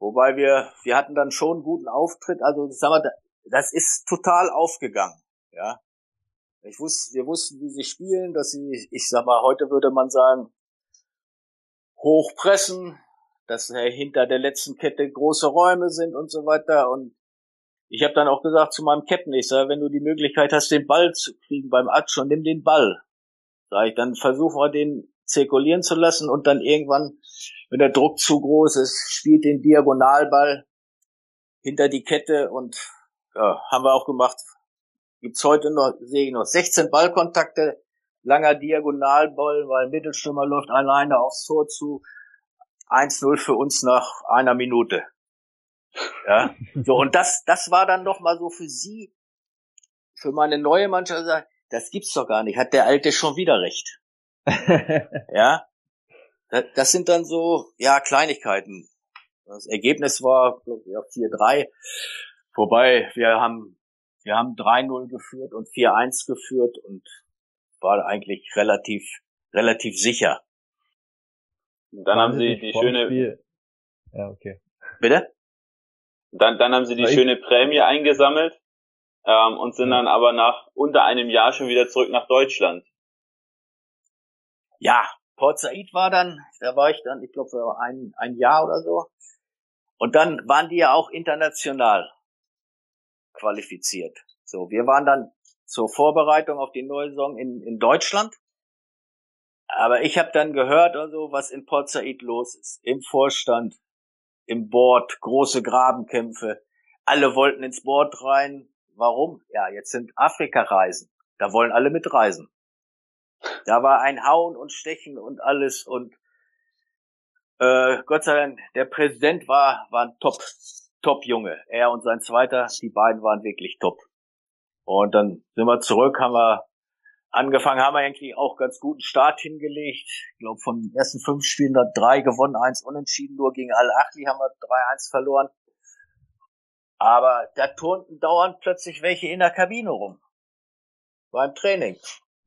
Wobei wir, wir hatten dann schon einen guten Auftritt, also sag mal, das ist total aufgegangen. Ja. Ich wusste, wir wussten, wie sie spielen, dass sie, ich sag mal, heute würde man sagen, hochpressen, dass hinter der letzten Kette große Räume sind und so weiter. Und ich habe dann auch gesagt zu meinem Captain, ich sage, wenn du die Möglichkeit hast, den Ball zu kriegen beim Atsch und nimm den Ball. Sag ich, dann versuchen wir den zirkulieren zu lassen und dann irgendwann, wenn der Druck zu groß ist, spielt den Diagonalball hinter die Kette und ja, haben wir auch gemacht. Gibt's heute noch, sehe ich noch 16 Ballkontakte, langer Diagonalball, weil Mittelstürmer läuft alleine aufs Tor zu. 1-0 für uns nach einer Minute. Ja, so und das, das war dann noch mal so für sie, für meine neue Mannschaft, das gibt's doch gar nicht. Hat der Alte schon wieder recht? ja, das sind dann so ja Kleinigkeiten. Das Ergebnis war ja, 4-3, wobei wir haben wir haben 3-0 geführt und 4-1 geführt und war eigentlich relativ relativ sicher. Dann haben sie die schöne Spiel. Ja, okay. Bitte? Dann, dann haben sie die schöne Prämie eingesammelt ähm, und sind ja. dann aber nach unter einem Jahr schon wieder zurück nach Deutschland. Ja, Port Said war dann, da war ich dann, ich glaube, für ein, ein Jahr oder so. Und dann waren die ja auch international qualifiziert. So, wir waren dann zur Vorbereitung auf die neue Saison in, in Deutschland. Aber ich habe dann gehört, also, was in Port Said los ist. Im Vorstand, im Board, große Grabenkämpfe. Alle wollten ins Board rein. Warum? Ja, jetzt sind Afrika-Reisen. Da wollen alle mitreisen. Da war ein Hauen und Stechen und alles und äh, Gott sei Dank, der Präsident war, war ein Top, Top Junge. Er und sein Zweiter, die beiden waren wirklich top. Und dann sind wir zurück, haben wir angefangen, haben wir eigentlich auch ganz guten Start hingelegt. Ich glaube, von den ersten fünf Spielen da drei gewonnen, eins unentschieden, nur gegen Al-Achli haben wir 3-1 verloren. Aber da turnten dauernd plötzlich welche in der Kabine rum. Beim Training.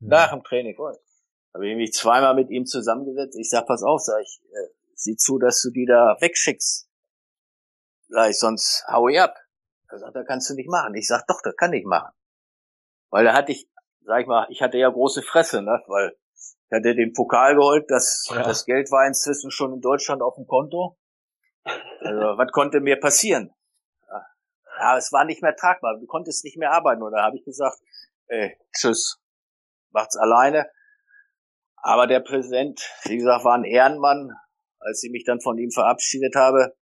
Ja. Nach dem Training. Habe ich mich zweimal mit ihm zusammengesetzt. Ich sag, pass auf, sag ich, äh, sieh zu, dass du die da wegschickst. Sag ich, sonst hau ich ab. Er sagt, das kannst du nicht machen. Ich sag, doch, das kann ich machen. Weil da hatte ich, sag ich mal, ich hatte ja große Fresse, ne, weil ich hatte den Pokal geholt, das, ja. das Geld war inzwischen schon in Deutschland auf dem Konto. Also, was konnte mir passieren? Ja, es war nicht mehr tragbar. Du konntest nicht mehr arbeiten. Und da habe ich gesagt, ey, tschüss, macht's alleine. Aber der Präsident, wie gesagt, war ein Ehrenmann. Als ich mich dann von ihm verabschiedet habe,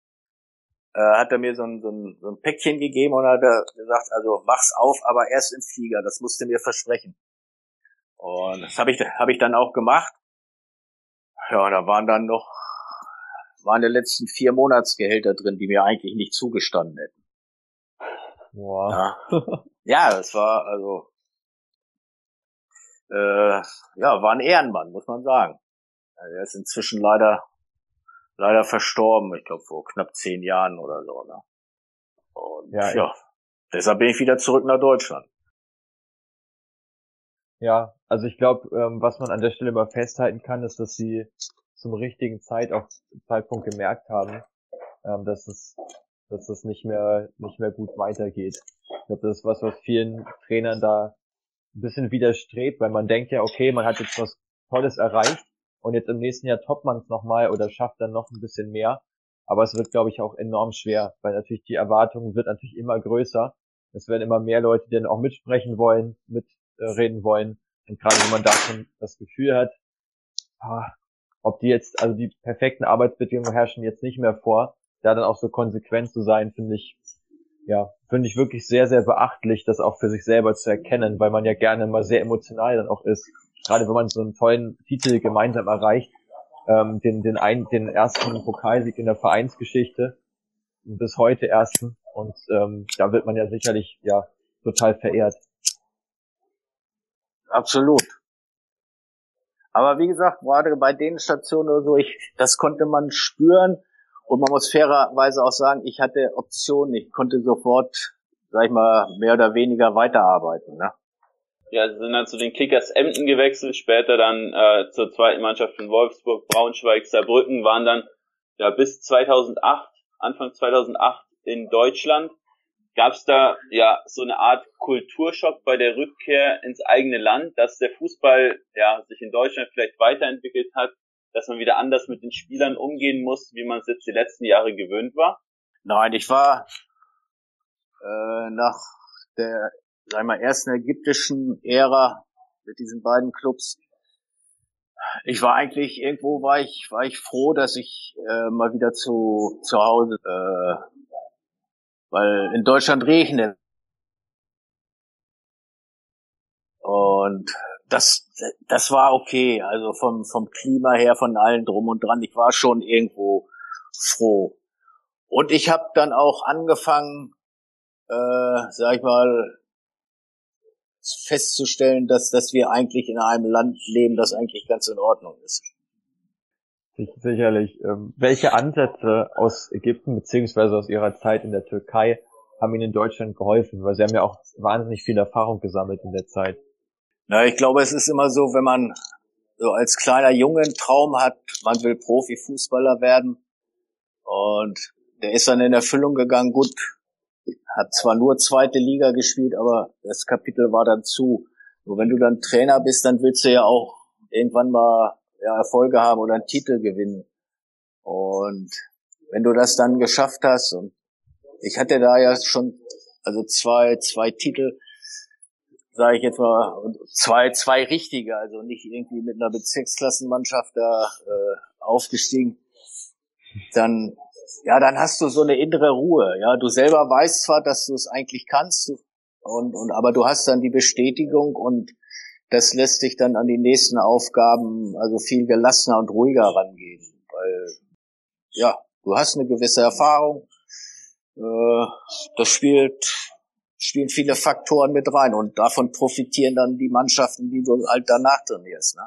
äh, hat er mir so ein, so, ein, so ein Päckchen gegeben und hat gesagt, also wach's auf, aber erst im Flieger. Das musste mir versprechen. Und das habe ich, hab ich dann auch gemacht. Ja, da waren dann noch, waren die letzten vier Monatsgehälter drin, die mir eigentlich nicht zugestanden hätten. Wow. Ja, ja das war also äh, ja war ein Ehrenmann, muss man sagen. Also er ist inzwischen leider leider verstorben, ich glaube vor knapp zehn Jahren oder so. Ne? Und ja, ja deshalb bin ich wieder zurück nach Deutschland. Ja, also ich glaube, ähm, was man an der Stelle mal festhalten kann, ist, dass sie zum richtigen Zeit auch Zeitpunkt gemerkt haben, ähm, dass es dass es nicht mehr, nicht mehr gut weitergeht. Ich glaube, das ist was, was vielen Trainern da ein bisschen widerstrebt, weil man denkt ja, okay, man hat jetzt was Tolles erreicht und jetzt im nächsten Jahr toppt man es nochmal oder schafft dann noch ein bisschen mehr. Aber es wird, glaube ich, auch enorm schwer, weil natürlich die Erwartungen wird natürlich immer größer. Es werden immer mehr Leute, die dann auch mitsprechen wollen, mitreden wollen. Und gerade wenn man da schon das Gefühl hat, ah, ob die jetzt, also die perfekten Arbeitsbedingungen herrschen jetzt nicht mehr vor, da dann auch so konsequent zu sein, finde ich, ja, finde ich wirklich sehr, sehr beachtlich, das auch für sich selber zu erkennen, weil man ja gerne mal sehr emotional dann auch ist. Gerade wenn man so einen tollen Titel gemeinsam erreicht, ähm, den, den, ein, den ersten Pokalsieg in der Vereinsgeschichte, bis heute ersten. Und ähm, da wird man ja sicherlich ja total verehrt. Absolut. Aber wie gesagt, gerade bei den Stationen oder so, ich, das konnte man spüren. Und man muss fairerweise auch sagen, ich hatte Optionen. Ich konnte sofort, sag ich mal, mehr oder weniger weiterarbeiten. Ne? Ja, sie sind dann zu den Kickers Emden gewechselt, später dann äh, zur zweiten Mannschaft von Wolfsburg, Braunschweig, Saarbrücken, waren dann ja bis 2008, Anfang 2008 in Deutschland. Gab es da ja so eine Art Kulturschock bei der Rückkehr ins eigene Land, dass der Fußball ja sich in Deutschland vielleicht weiterentwickelt hat, dass man wieder anders mit den Spielern umgehen muss, wie man es jetzt die letzten Jahre gewöhnt war? Nein, ich war äh, nach der, sag mal, ersten ägyptischen Ära mit diesen beiden Clubs. Ich war eigentlich irgendwo war ich war ich froh, dass ich äh, mal wieder zu zu Hause äh, weil in Deutschland regnet. Und das, das war okay, also vom, vom Klima her, von allen drum und dran. Ich war schon irgendwo froh. Und ich habe dann auch angefangen, äh, sag ich mal, festzustellen, dass, dass wir eigentlich in einem Land leben, das eigentlich ganz in Ordnung ist. Sicherlich. Ähm, welche Ansätze aus Ägypten beziehungsweise aus Ihrer Zeit in der Türkei haben Ihnen in Deutschland geholfen? Weil Sie haben ja auch wahnsinnig viel Erfahrung gesammelt in der Zeit. Na, ich glaube, es ist immer so, wenn man so als kleiner Junge einen Traum hat, man will Profifußballer werden und der ist dann in Erfüllung gegangen. Gut, hat zwar nur zweite Liga gespielt, aber das Kapitel war dann zu. Nur wenn du dann Trainer bist, dann willst du ja auch irgendwann mal ja, Erfolge haben oder einen Titel gewinnen. Und wenn du das dann geschafft hast, und ich hatte da ja schon, also zwei, zwei Titel, sage ich jetzt mal, zwei, zwei richtige, also nicht irgendwie mit einer Bezirksklassenmannschaft da äh, aufgestiegen, dann ja, dann hast du so eine innere Ruhe. Ja, du selber weißt zwar, dass du es eigentlich kannst, und, und aber du hast dann die Bestätigung und das lässt dich dann an die nächsten Aufgaben also viel gelassener und ruhiger rangehen, weil ja, du hast eine gewisse Erfahrung. Äh, das spielt spielen viele Faktoren mit rein und davon profitieren dann die Mannschaften, die du halt danach trainierst. Ne?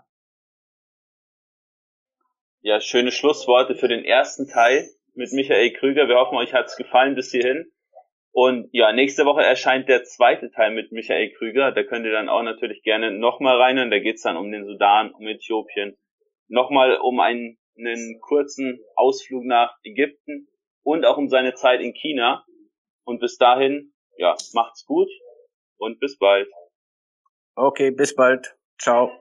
Ja, schöne Schlussworte für den ersten Teil mit Michael Krüger. Wir hoffen, euch hat's gefallen bis hierhin. Und ja, nächste Woche erscheint der zweite Teil mit Michael Krüger. Da könnt ihr dann auch natürlich gerne nochmal rein. Und da geht's dann um den Sudan, um Äthiopien. Nochmal um einen, einen kurzen Ausflug nach Ägypten und auch um seine Zeit in China. Und bis dahin, ja, macht's gut und bis bald. Okay, bis bald. Ciao.